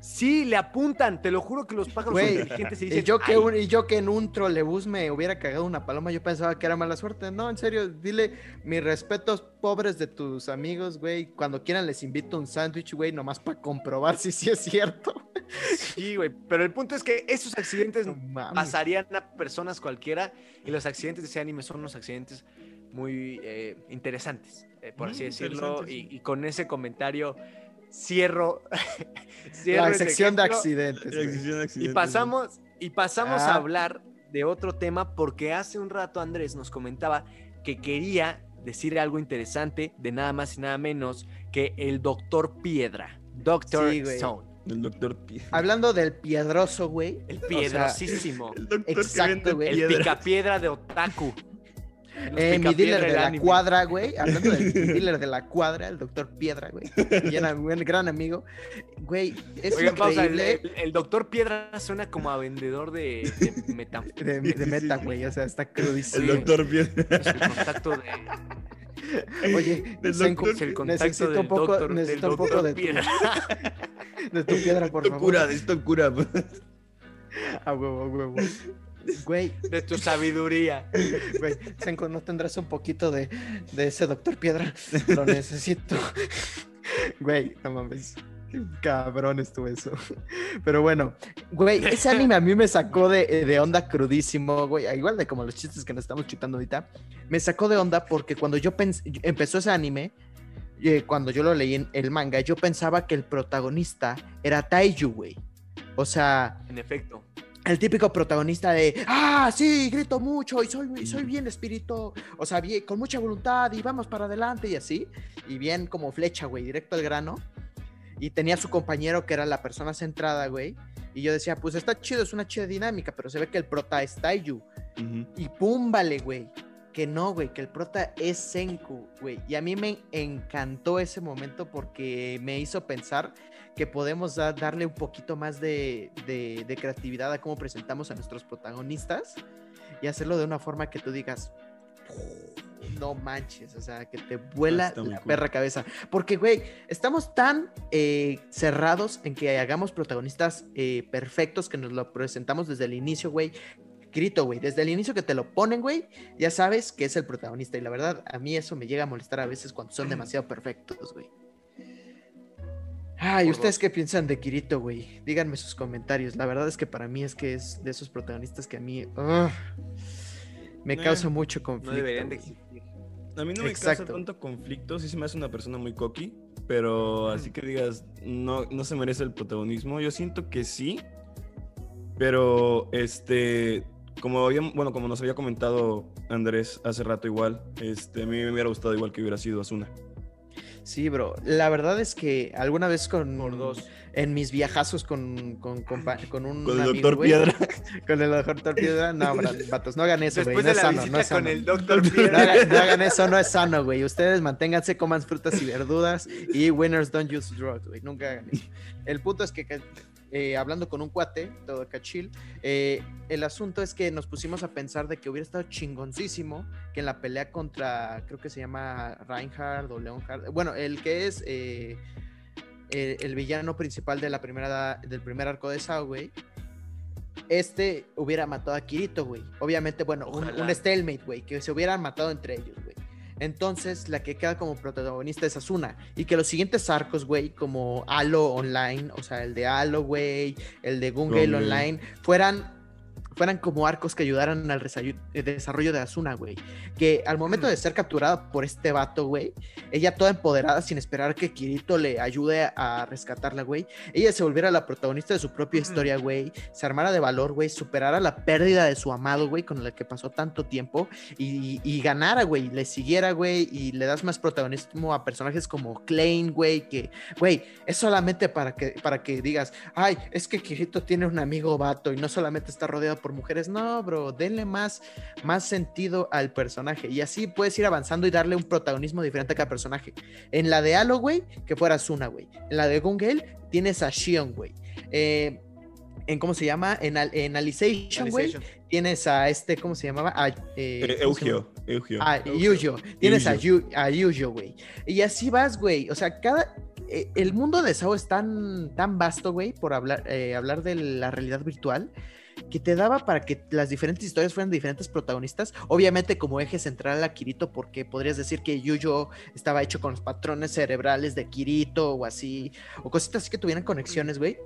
Sí, le apuntan, te lo juro que los pájaros Güey, inteligentes se Y dicen. yo, que "Ay, un- y yo que en un trolebús me hubiera cagado una paloma, yo pensaba que era mala suerte. No, en serio, dile mis respetos pobres de tus amigos, güey. Cuando quieran les invito un sándwich, güey, nomás para comprobar si sí es cierto. Sí, güey, pero el punto es que esos accidentes pasarían a personas cualquiera y los accidentes de ese anime son unos accidentes muy eh, interesantes, eh, por Mm, así decirlo. Y, sí. y con ese comentario cierro, cierro La ese sección de accidentes. La güey. sección de Y pasamos, y pasamos Ah. a hablar de otro tema porque hace un rato Andrés nos comentaba que quería decir algo interesante de nada más y nada menos que el doctor Piedra, Doctor Sí. Stone. El doctor Hablando del piedroso, güey. el o sea, piedrosísimo, El doctor que Exacto, vende güey. el piedra. picapiedra de Otaku. Eh, mi dealer de la anime. cuadra, güey. Hablando del mi dealer de la cuadra, el doctor Piedra, güey. Y era un buen- gran amigo. Güey, es Oigan, pausa, el, el- el doctor Piedra suena como a vendedor de, de meta. De, de meta, güey. O sea, está crudísimo. El doctor Piedra. Es el contacto de. Oye, doctor- es el contacto necesito del un poco, doctor, del necesito un doctor poco de tu, Piedra. de tu piedra, por Esto favor. cura, esto cura. A huevo, a huevo. Güey, De tu sabiduría. güey, Senko, ¿no tendrás un poquito de, de ese doctor Piedra? Lo necesito. Güey, no mames. Cabrón estuvo eso. Pero bueno, güey, ese anime a mí me sacó de, de onda crudísimo, güey. Igual de como los chistes que nos estamos chutando ahorita. Me sacó de onda porque cuando yo pens- empezó ese anime, eh, cuando yo lo leí en el manga, yo pensaba que el protagonista era Taiju, güey. O sea, En efecto. El típico protagonista de, ah, sí, grito mucho y soy, y soy bien espíritu, o sea, bien, con mucha voluntad y vamos para adelante y así, y bien como flecha, güey, directo al grano. Y tenía su compañero que era la persona centrada, güey. Y yo decía, pues está chido, es una chida dinámica, pero se ve que el prota es Taiju. Ujú. Y pum, vale, güey. Que no, güey, que el prota es Senku, güey. Y a mí me encantó ese momento porque me hizo pensar que podemos da- darle un poquito más de, de- de creatividad a cómo presentamos a nuestros protagonistas y hacerlo de una forma que tú digas, no manches, o sea, que te vuela la cool. perra cabeza. Porque, güey, estamos tan eh, cerrados en que hagamos protagonistas eh, perfectos que nos lo presentamos desde el inicio, güey. Grito, güey, desde el inicio que te lo ponen, güey, ya sabes que es el protagonista. Y la verdad, a mí eso me llega a molestar a veces cuando son demasiado perfectos, güey. Ay, ¿ustedes dos. qué piensan de Kirito, güey? Díganme sus comentarios. La verdad es que para mí es que es de esos protagonistas que a mí me causa mucho No conflicto. deberían de güey. existir. A mí no me Exacto. causa tanto conflicto, sí se me hace una persona muy cocky, pero así que digas, no, no se merece el protagonismo. Yo siento que sí, pero este, como habíamos- bueno, como nos había comentado Andrés hace rato igual, este, a mí me hubiera gustado igual que hubiera sido Asuna. Sí, bro. La verdad es que alguna vez con Por dos. en mis viajazos con, con, con un Con el amigo, doctor Piedra. Con el doctor Piedra. No, vatos, no hagan eso, güey. No es sano, no es con sano. el doctor No Piedra. hagan, no hagan eso, no es sano, güey. Ustedes manténganse, coman frutas y verduras y winners don't use drugs, güey. Nunca hagan eso. El punto es que, que, eh, hablando con un cuate, todo acá chill, eh, el asunto es que nos pusimos a pensar de que hubiera estado chingoncísimo que en la pelea contra, creo que se llama Reinhardt o Leonhard, bueno, el que es eh, el, el villano principal de la primera, del primer arco de Sao, güey, este hubiera matado a Kirito, güey. Obviamente, bueno, un, un stalemate, güey, que se hubieran matado entre ellos, güey. Entonces, la que queda como protagonista es Asuna. Y que los siguientes arcos, güey, como Halo Online, o sea, el de Halo, güey, el de Gun Gale. Online, fueran, fueran como arcos que ayudaran al eh, desarrollo de Asuna, güey. Que al momento de ser capturada por este vato, güey, ella toda empoderada sin esperar que Kirito le ayude a rescatarla, güey. Ella se volviera la protagonista de su propia historia, güey. Se armara de valor, güey. Superara la pérdida de su amado, güey, con el que pasó tanto tiempo. Y, y ganara, güey. Le siguiera, güey. Y le das más protagonismo a personajes como Klein, güey. Que, güey, es solamente para que, para que digas, ay, es que Kirito tiene un amigo vato y no solamente está rodeado por mujeres. No, bro, denle más, más sentido al personaje. Y así puedes ir avanzando y darle un protagonismo diferente a cada personaje. En la de Halo, güey, que fuera Suna, güey. En la de Gun Gale tienes a Shion, güey. Eh, en cómo se llama, en, en Alicization, güey, tienes a este, ¿cómo se llamaba? A, eh, Eh, Eugeo. Ah, Yuyo. Tienes a, Yu, a Yuyo, güey. Y así vas, güey. O sea, cada. eh, el mundo de Sao es tan, tan vasto, güey, por hablar, eh, hablar de la realidad virtual, que te daba para que las diferentes historias fueran de diferentes protagonistas. Obviamente, como eje central a Kirito, porque podrías decir que Yuyo estaba hecho con los patrones cerebrales de Kirito o así, o cositas así que tuvieran conexiones, güey.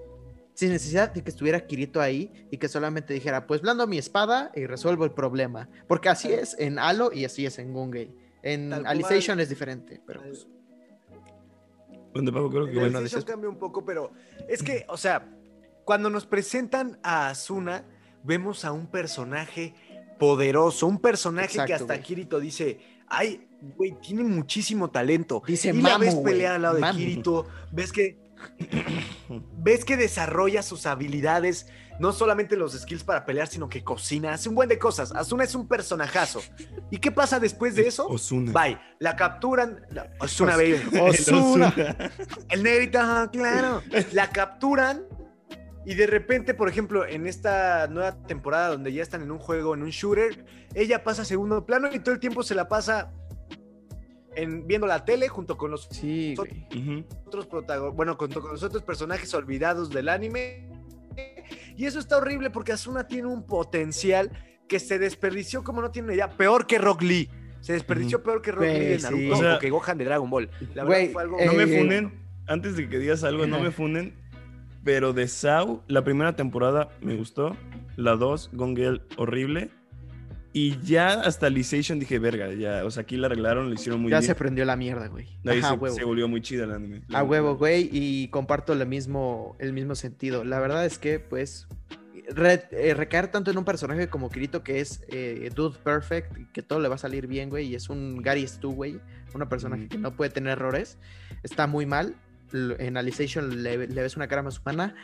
Sin necesidad de que estuviera Kirito ahí y que solamente dijera, pues blando mi espada y resuelvo el problema. Porque así es en Halo y así es en Gungay. En Tal. Alicization es diferente, pero pues, Paco creo que bueno, bueno, cambia un poco, pero es que, o sea, cuando nos presentan a Asuna, vemos a un personaje poderoso, un personaje que hasta güey. Kirito dice, ay, güey, tiene muchísimo talento. Dice y la ves pelear al lado de. Kirito, ves que ves que desarrolla sus habilidades, no solamente los skills para pelear, sino que cocina, hace un buen de cosas. Asuna es un personajazo. ¿Y qué pasa después de eso? Ozuna. Bye, la capturan, la- Ozuna baby. Ozuna. El negrito, ajá, claro. La capturan y de repente, por ejemplo, en esta nueva temporada donde ya están en un juego, en un shooter, ella pasa a segundo plano y todo el tiempo se la pasa en, viendo la tele junto con los Sí, otros protagonistas, bueno, junto con los otros personajes olvidados del anime. Y eso está horrible porque Asuna tiene un potencial que se desperdició como no tiene una idea, peor que Rock Lee. Se desperdició peor que Rock Lee de sí. Naruto O sea- o que Gohan de Dragon Ball. La verdad fue algo No me Eh, funen, antes de que digas algo, no me funden, pero de Sao, la primera temporada me gustó, la 2, Gongel, horrible. Y ya hasta Alicization dije, verga, ya, o sea, aquí la arreglaron, lo hicieron muy ya bien. se prendió la mierda, güey. Ahí Ajá, se, huevo. se volvió muy chida el anime. A huevo, güey, y comparto lo mismo, el mismo sentido. La verdad es que, pues, re- eh, recaer tanto en un personaje como Kirito, que es eh, Dude Perfect, que todo le va a salir bien, güey, y es un Gary Stu, güey, una personaje Ujú. que no puede tener errores, está muy mal. En Alicization le, ves una cara más humana,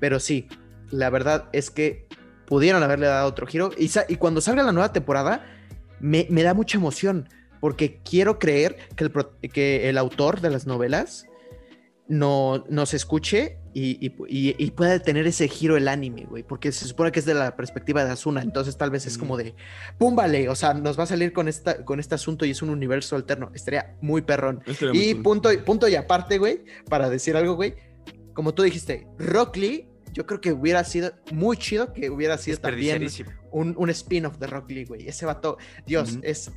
pero sí, la verdad es que pudieron haberle dado otro giro. Y, y cuando salga la nueva temporada, me, me da mucha emoción, porque quiero creer que el, que el autor de las novelas no, nos escuche y, y, y- y pueda tener ese giro el anime, güey, porque se supone que es de la perspectiva de Asuna, entonces tal vez es como de, pum, vale, o sea, nos va a salir con, esta, con este asunto y es un universo alterno, estaría muy perrón. Estaría muy Y cool. punto, punto y aparte, güey, para decir algo, güey, como tú dijiste, Rock Lee, yo creo que hubiera sido muy chido que hubiera sido también un, un spin-off de Rock Lee, güey. Ese vato, Dios, Ujú. es,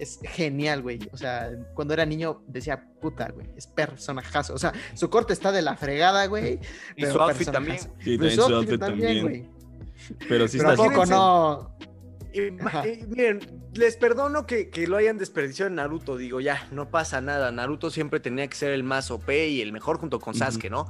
es genial, güey. O sea, cuando era niño decía, puta, güey, es personajazo. O sea, su corte está de la fregada, güey. Y pero su outfit también. Sí, Pero también su outfit también. güey. Pero sí Pero está ¿a poco chido. no? Miren, les perdono que, que lo hayan desperdiciado en Naruto. Digo, ya, no pasa nada. Naruto siempre tenía que ser el más OP y el mejor junto con. Sasuke, ¿no?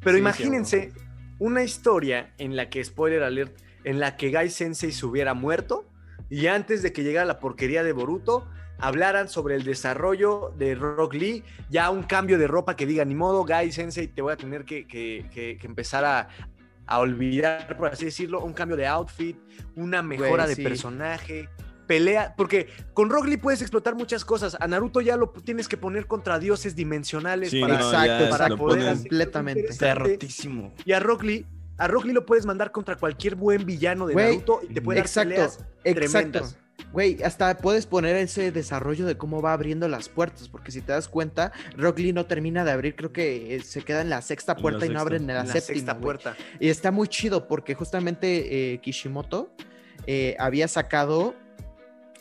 Pero Sí, imagínense una historia en la que, spoiler alert, en la que Gai Sensei se hubiera muerto y antes de que llegara la porquería de Boruto, hablaran sobre el desarrollo de Rock Lee, ya un cambio de ropa que diga, ni modo, Gai Sensei, te voy a tener que, que- que- que empezar a, a olvidar, por así decirlo, un cambio de outfit, una mejora de sí. personaje, pelea, porque con Rock Lee puedes explotar muchas cosas, a Naruto ya lo tienes que poner contra dioses dimensionales Sí, para, no, para lo poder completamente. Está rotísimo. Y a Rock Lee, a Rock Lee lo puedes mandar contra cualquier buen villano de Güey, Naruto y te puede dar Exacto, peleas exacto. tremendas. Güey, hasta puedes poner ese desarrollo de cómo va abriendo las puertas, porque si te das cuenta, Rock Lee no termina de abrir, creo que eh, se queda en la sexta la puerta y no abren en la, en la séptima. sexta puerta. Y está muy chido porque justamente eh, Kishimoto eh, había sacado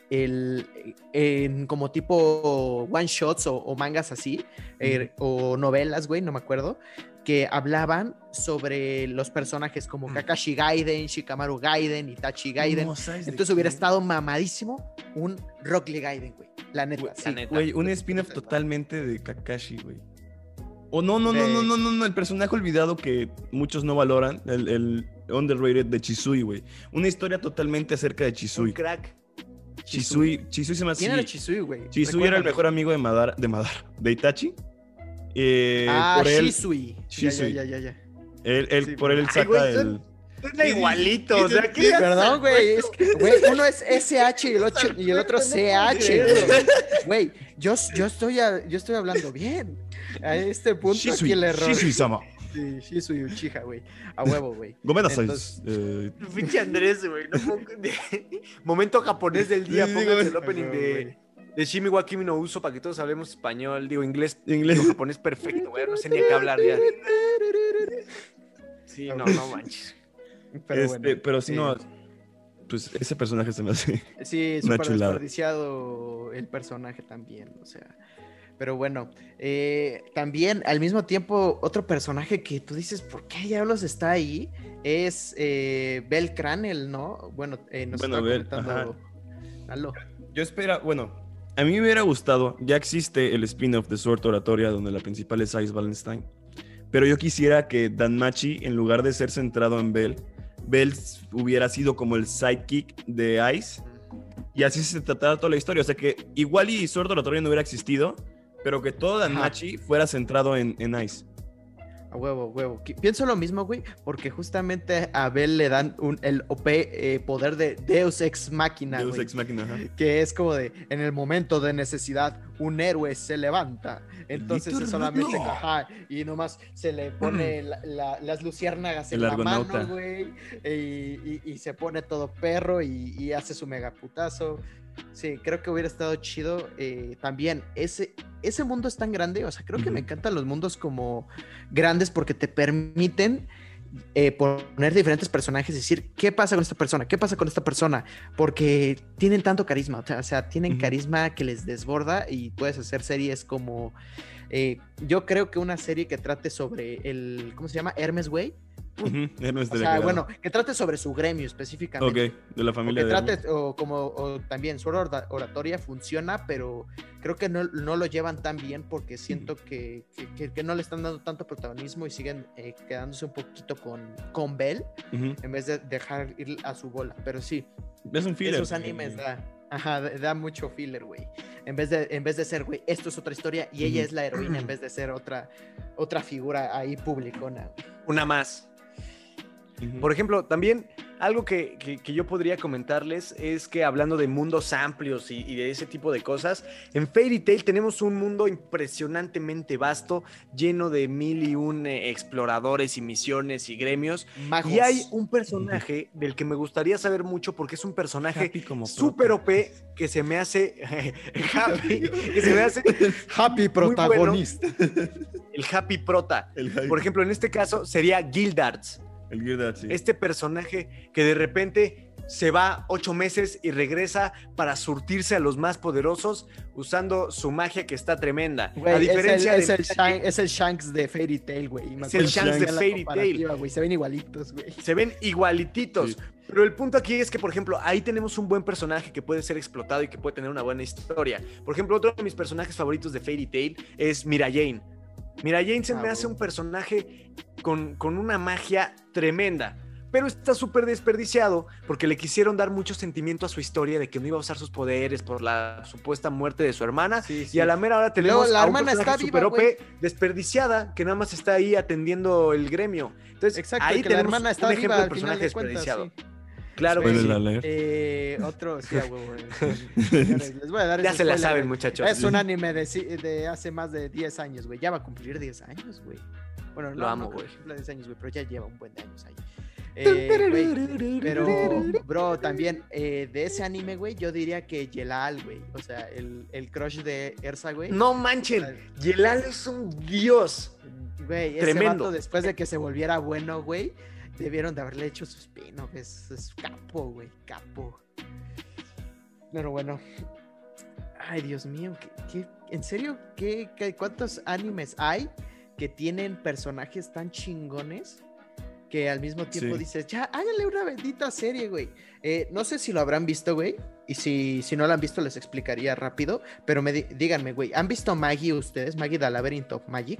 el en como tipo one shots o, o mangas así eh, o novelas, güey, no me acuerdo, que hablaban sobre los personajes como Mm. Kakashi Gaiden, Shikamaru Gaiden, Itachi Gaiden. No, ¿sabes de Entonces hubiera qué? estado mamadísimo un Rock Lee Gaiden, güey. La neta, Güey, sí. la neta. Güey, un spin-off totalmente de Kakashi, güey. O no, no, no, De- no, no, no, no, el personaje olvidado que muchos no valoran, el, el underrated de Chisui, güey. Una historia totalmente acerca de Un Chisui. crack. Chisui, Chisui se me hace... ¿Quién era Chisui, güey? Chisui era el mejor amigo de Madara, de Madara, de Itachi. Eh, Ah, por él, Shisui. Shisui. Ya, ya, ya, ya. él, él- Sí, por él Ay, saca güey, el... Suena igualito, o sea, sí, ¿qué Perdón, güey. Es que, güey, uno es SH y el, otro, y el otro CH. güey. Güey, yo, yo, estoy a- yo estoy hablando bien. A este punto Shisui, aquí el error. Shisui-sama. Sí, Shisui Uchiha, güey. A huevo, güey. Entonces- eh, Pinche Andrés, güey. no pongo- Momento japonés del día, pónganse el opening de, de Shimi wa Kimi no Uso para que todos hablemos español, digo inglés, inglés. digo japonés perfecto, güey. No sé ni a qué hablar ya. Sí, no, no manches. Pero Este, bueno. pero si sí. no, pues ese personaje se me hace... Sí, súper desperdiciado el personaje también, o sea. Pero bueno, eh, también al mismo tiempo, otro personaje que tú dices, ¿por qué diablos está ahí? Es eh, Bel Cranel, ¿no? Bueno, eh, nos Bueno, Bel, comentando. Yo espera, bueno, a mí me hubiera gustado, ya existe el spin-off de Sword Oratoria donde la principal es Ice Valentine, pero yo quisiera que Danmachi, en lugar de ser centrado en Bell, Bell hubiera sido como el sidekick de Ice y así se tratara toda la historia, o sea que igual y Sword Oratoria no hubiera existido, pero que todo Danmachi fuera centrado en, en Ice. A huevo, huevo. Pienso lo mismo, güey, porque justamente a Bell le dan un, el OP eh, poder de Deus Ex Machina, Deus güey. Ex Machina, ajá. que es como de en el momento de necesidad un héroe se levanta entonces es solamente ajá, y nomás se le pone la- la- las luciérnagas en El la argonauta. mano güey y, y- y se pone todo perro y, y hace su megaputazo sí creo que hubiera estado chido eh, también ese ese mundo es tan grande o sea creo que me encantan los mundos como grandes porque te permiten eh, poner diferentes personajes y decir, ¿qué pasa con esta persona? ¿Qué pasa con esta persona? Porque tienen tanto carisma, o sea, tienen carisma que les desborda y puedes hacer series como... eh, yo creo que una serie que trate sobre el, ¿cómo se llama? Hermes Way. O sea, bueno, que trate sobre su gremio específicamente. Ok, de la O familia que de trate, o como o también su oratoria funciona, pero creo que no, no lo llevan tan bien porque siento que, que- que- que no le están dando tanto protagonismo y siguen eh, quedándose un poquito con, con Bell en vez de dejar ir a su bola. Pero sí, Es un filler. esos animes da, ajá, da, mucho filler, güey. En vez de, en vez de ser, güey, esto es otra historia y ella es la heroína en vez de ser otra, otra figura ahí publicona. Una más. Por ejemplo, también algo que, que- que yo podría comentarles es que hablando de mundos amplios y, y de ese tipo de cosas, en Fairy Tail tenemos un mundo impresionantemente vasto, lleno de mil y un eh, exploradores y misiones y gremios. Magos. Y hay un personaje del que me gustaría saber mucho porque es un personaje súper OP que se me hace happy, que se me hace Happy protagonista. el happy prota. El. Por ejemplo, en este caso sería Gildarts. El Gear sí. Este personaje que de repente se va ocho meses y regresa para surtirse a los más poderosos usando su magia que está tremenda. A es el- diferencia es, de el, Shank- es el Shanks de Fairy Tail, güey. Es el Shanks de Fairy Se ven igualitos, güey. se ven igualititos. Sí. Pero el punto aquí es que, por ejemplo, ahí tenemos un buen personaje que puede ser explotado y que puede tener una buena historia. Por ejemplo, otro de mis personajes favoritos de Fairy Tail es Mira Jane. Mira Jane se Ah, me hace un personaje con, con una magia tremenda. Pero está súper desperdiciado porque le quisieron dar mucho sentimiento a su historia de que no iba a usar sus poderes por la supuesta muerte de su hermana. Sí, Y a la mera hora tenemos la a un hermana está viva, super OP, desperdiciada, que nada más está ahí atendiendo el gremio. Entonces, Exacto, ahí que la tenemos hermana está un ejemplo viva de personaje de cuentas, desperdiciado. sí. Claro alert. Eh, otro, sí, güey. Les voy a dar Ya se la saben, güey. muchachos. Es un anime de, hace más de 10 años, güey. Ya va a cumplir 10 años, güey. Bueno, no, Lo amo, no creo güey. cumpla 10 años, güey, pero ya lleva un buen de años ahí. Eh, güey, pero, bro, también eh, de ese anime, güey, yo diría que Yelal, güey. O sea, el, el crush de Ersa, güey. No manchen, Yelal es un dios. Güey, ese Tremendo. vato, después de que se volviera bueno, güey, debieron de haberle hecho su spin-off. Es, es capo, güey, capo. Pero bueno. Ay, Dios mío, ¿qué, qué- en serio? ¿Qué, qué- cuántos animes hay que tienen personajes tan chingones? Que al mismo tiempo Sí. dices, ya, háganle una bendita serie, güey. Eh, no sé si lo habrán visto, güey. Y si, si no lo han visto, les explicaría rápido. Pero me díganme, güey, ¿han visto Maggie ustedes? Maggie the Labyrinth of Magic.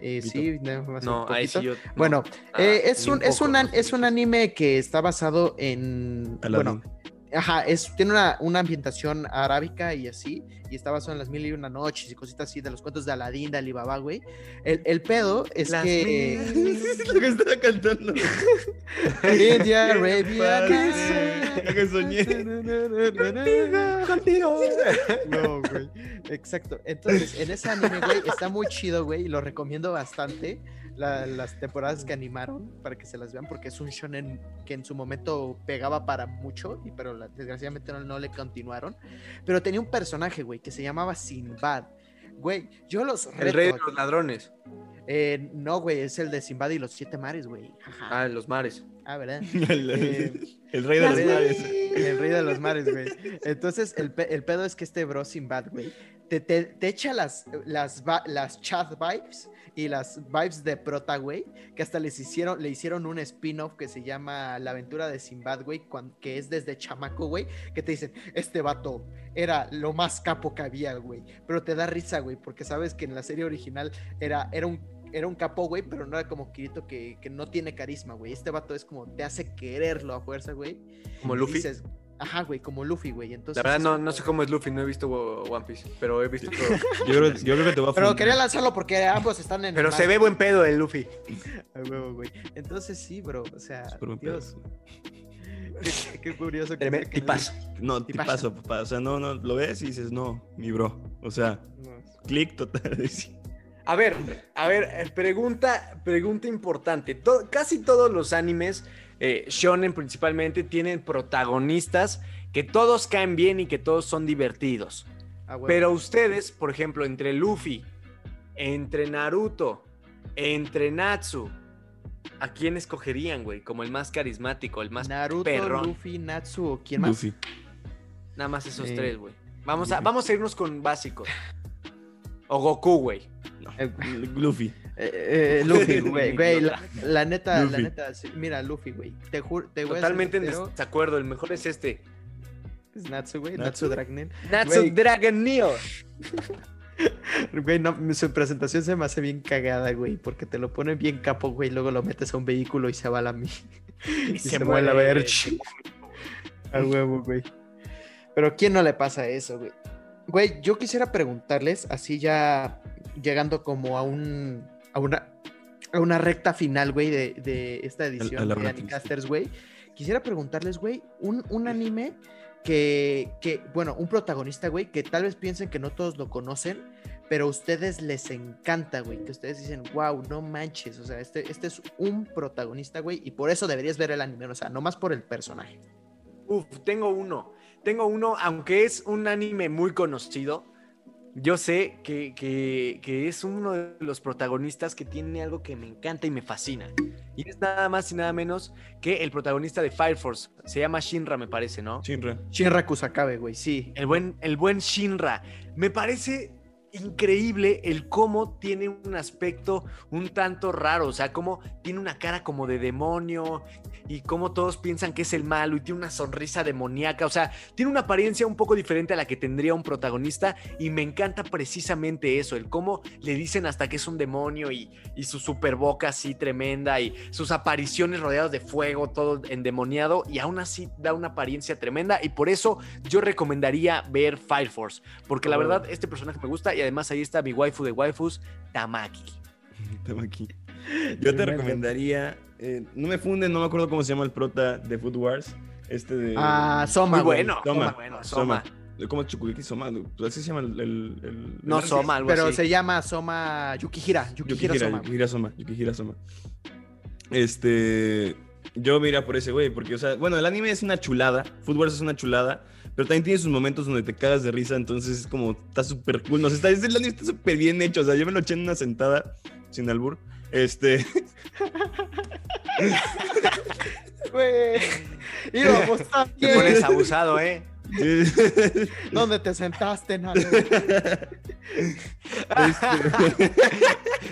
Eh, sí, nada más un No, ahí sí poquito. yo. no. Bueno, Ah, eh, es, un, es, un, es un anime que está basado en. Aladdin. Bueno, ajá, es, tiene una, una ambientación arábica y así. Y está basado en las mil y una noches y cositas así de los cuentos de Aladdin, de Alibaba, güey. El, el pedo es Las que. Lo que estaba cantando. India, Arabia, Lo que soñé. Contigo. No, güey. Exacto. Entonces, en ese anime, güey, está muy chido, güey, y lo recomiendo bastante. La- las temporadas que animaron para que se las vean, porque es un shonen que en su momento pegaba para mucho, y, pero la- desgraciadamente no, no le continuaron. Pero tenía un personaje, güey, que se llamaba Sinbad. Güey, yo los El rey de los ladrones. eh, no, güey, es el de Sinbad y los siete mares, güey. Ajá. Ah, en los mares. Ah, ¿verdad? El, Eh, el rey de los mares. el rey de los mares, güey. Entonces, el, pe- el pedo es que este bro Sinbad, güey, te, te, te echa las, las, las chat vibes y las vibes de prota, güey, que hasta les hicieron, le hicieron un spin-off que se llama La aventura de Sinbad, güey, que es desde chamaco, güey, que te dicen, este vato era lo más capo que había, güey. Pero te da risa, güey, porque sabes que en la serie original era, era un era un capo, güey, pero no era como Kirito que, que no tiene carisma, güey. Este vato es como, te hace quererlo a fuerza, güey. Como Y Luffy. dices, Ajá, güey, como Luffy, güey. Entonces, La verdad no, no sé cómo es Luffy, no he visto One Piece, pero he visto todo. Yo creo, yo creo que te va a Pero quería lanzarlo porque ambos están en. Pero el se ve buen pedo el Luffy. A huevo, güey. Entonces sí, bro. O sea. Dios. Qué, qué curioso que Tremendo tipazo. No, paso, papá. O sea, no, no, lo ves y dices, no, mi bro. O sea. No. clic total. A ver, a ver, eh, pregunta, pregunta importante. Casi todos los animes, eh, shonen principalmente, tienen protagonistas que todos caen bien y que todos son divertidos. Pero ustedes, por ejemplo, entre Luffy, entre Naruto, entre Natsu, ¿a quién escogerían, güey? Como el más carismático, el más Naruto, perrón. Luffy, Natsu o quién más. Luffy. Nada más esos Eh, tres, güey. Vamos a, vamos a irnos con básicos. O Goku, güey. Eh, Luffy. Eh, eh, Luffy, güey, güey, la, la neta, la neta, sí, mira, Luffy, güey, te juro, te voy Totalmente a en desacuerdo. El mejor es este. es Natsu, güey, Natsu. Natsu Dragnen, Natsu Güey. Dragon Neo. güey, no, su presentación se me hace bien cagada, güey, porque te lo ponen bien capo, güey, luego lo metes a un vehículo y se va a la mi, y, se, mueve a ver, a huevo, güey, pero ¿quién no le pasa eso, güey? Güey, yo quisiera preguntarles, así ya llegando como a un, a una, a una recta final, güey, de, de esta edición de recta, Anicasters, güey. Quisiera preguntarles, güey, un, un anime que, que, bueno, un protagonista, güey, que tal vez piensen que no todos lo conocen, pero a ustedes les encanta, güey, que ustedes dicen, wow, no manches, o sea, este, este es un protagonista, güey, y por eso deberías ver el anime, o sea, no más por el personaje. Uf, tengo uno. Tengo uno, aunque es un anime muy conocido. Yo sé que, que- que es uno de los protagonistas que tiene algo que me encanta y me fascina. Y es nada más y nada menos que el protagonista de Fire Force. Se llama Shinra, me parece, ¿no? Shinra. Shinra Kusakabe, güey, sí. El buen, el buen Shinra. Me parece increíble el cómo tiene un aspecto un tanto raro, o sea, cómo tiene una cara como de demonio y cómo todos piensan que es el malo y tiene una sonrisa demoníaca, o sea, tiene una apariencia un poco diferente a la que tendría un protagonista y me encanta precisamente eso, el cómo le dicen hasta que es un demonio y, y su super boca así tremenda y sus apariciones rodeadas de fuego, todo endemoniado y aún así da una apariencia tremenda y por eso yo recomendaría ver Fire Force, porque la verdad este personaje me gusta y además ahí está mi waifu de waifus, Tamaki. Aquí. Yo te recomendaría. eh, no me funden, no me acuerdo cómo se llama el prota de Food Wars. Este de. Ah, Soma, Muy bueno, Soma, muy bueno, Soma. ¿Cómo Soma? Pues así se llama el. el- el- No el- Soma, algo Pero así. se llama Soma Yukihira. Yukihira, Yukihira, Soma. Yukihira Soma. Yukihira Soma. Este. Yo me iría por ese güey, porque, o sea, bueno, el anime es una chulada. Food Wars es una chulada. Pero también tiene sus momentos donde te cagas de risa, entonces es como, está súper cool. No sé, está, el anime está súper bien hecho. O sea, yo me lo eché en una sentada, sin albur. Este. Güey. Íbamos tan Te pones abusado, ¿eh? ¿Dónde te sentaste, Nalo?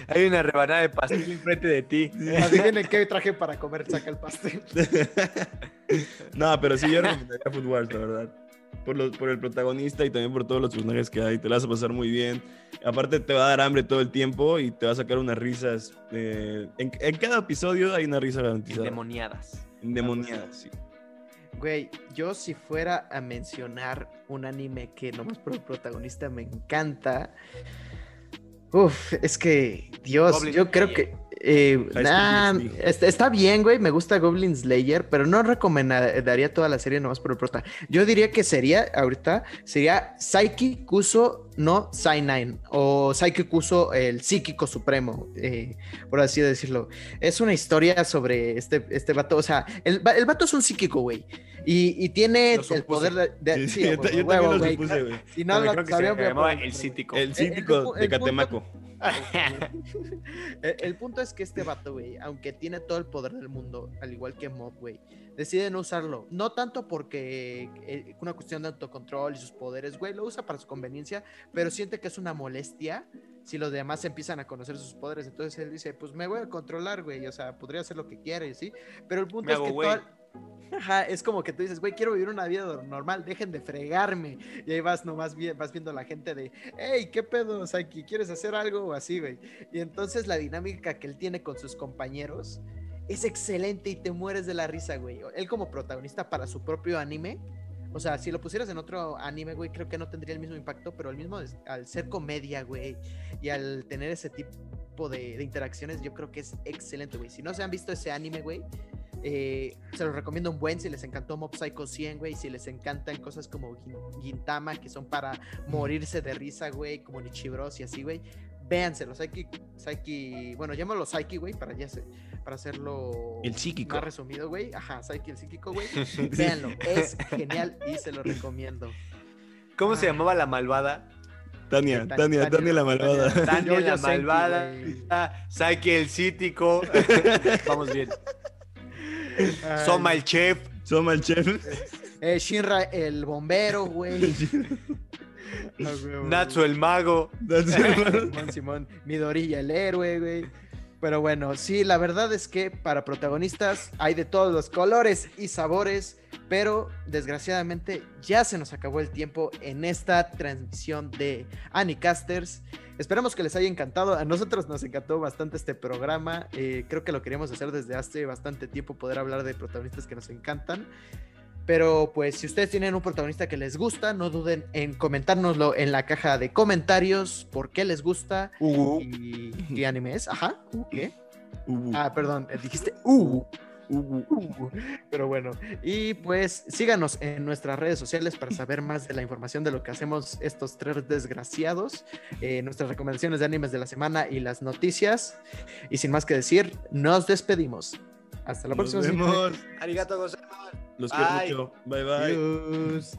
Hay una rebanada de pastel enfrente de ti. Adivinen qué traje para comer, saca el pastel. no, pero sí, yo recomendaría Food Wars, la verdad. Por, los- por el protagonista y también por todos los personajes que hay. Te la vas a pasar muy bien. Aparte, te va a dar hambre todo el tiempo y te va a sacar unas risas. eh, en, en cada episodio hay una risa garantizada. Endemoniadas. Endemoniada, sí. Güey, yo si fuera a mencionar un anime que nomás por el protagonista me encanta. Uf, es que, Dios, Goblin yo creo Slayer. que. Eh, nah, está, está bien, güey, me gusta Goblin Slayer, pero no recomendaría toda la serie nomás por el prota. Yo diría que sería, ahorita, sería Psyche Kuso no Sainain, o Psyche Kuso el psíquico supremo, eh, por así decirlo. Es una historia sobre este, este vato, o sea, el, el vato es un psíquico, güey, y, y tiene el poder de... de- Sí, sí, yo, huevo, también lo supuse, güey. Si no lo creo que sabía, se llamaba El Cítico. El pu- de punto- Catemaco. el, el punto es que este vato, güey, aunque tiene todo el poder del mundo, al igual que Mob, güey, decide no usarlo. No tanto porque eh, una cuestión de autocontrol y sus poderes, güey, lo usa para su conveniencia, pero siente que es una molestia si los demás empiezan a conocer sus poderes. Entonces él dice, pues me voy a controlar, güey, o sea, podría hacer lo que quiera, ¿sí? Pero el punto Me es hago que Es como que tú dices, güey, quiero vivir una vida normal, dejen de fregarme. Y ahí vas nomás vas viendo a la gente de, hey, ¿qué pedo, Saki? ¿Quieres hacer algo o así, güey? Y entonces la dinámica que él tiene con sus compañeros es excelente y te mueres de la risa, güey. Él como protagonista para su propio anime, o sea, si lo pusieras en otro anime, güey, creo que no tendría el mismo impacto, pero el mismo al ser comedia, güey, y al tener ese tipo de, de interacciones, yo creo que es excelente, güey. Si no se han visto ese anime, güey, eh, se los recomiendo un buen si les encantó Mob Psycho 100, güey, si les encantan cosas como Gin- Gintama, que son para morirse de risa, güey, como Nichibros y así, güey. Véanselo, Psyche, Psyche, bueno, llámalo Psyche, güey, para ya se- para hacerlo El psíquico. más resumido, güey. Ajá, Psyche, el psíquico, güey. Véanlo, es genial y se lo recomiendo. ¿Cómo se llamaba la malvada? Tania, Tania, Tania, Tania la malvada. Tania Yo la malvada. Saque el cítico. Vamos bien. Soma el chef. Soma el chef. eh, Shinra el bombero, güey. Ah, güey, Natsu el mago. Simón, Simón, Midorilla el héroe, güey. Pero bueno, sí, la verdad es que para protagonistas hay de todos los colores y sabores, pero desgraciadamente ya se nos acabó el tiempo en esta transmisión de Anicasters. Esperamos que les haya encantado. A nosotros nos encantó bastante este programa. Eh, creo que lo queríamos hacer desde hace bastante tiempo, poder hablar de protagonistas que nos encantan. Pero pues si ustedes tienen un protagonista que les gusta, no duden en comentárnoslo en la caja de comentarios, por qué les gusta y qué anime es. Ajá, ¿qué? Uh, Ah, perdón, eh, dijiste uh. uh, Uh, Pero bueno, y pues síganos en nuestras redes sociales para saber más de la información de lo que hacemos estos tres desgraciados, eh, nuestras recomendaciones de animes de la semana y las noticias. Y sin más que decir, nos despedimos. Hasta la Nos próxima. vemos. Arigato gozaimasu. Los quiero mucho. Bye bye. Adiós.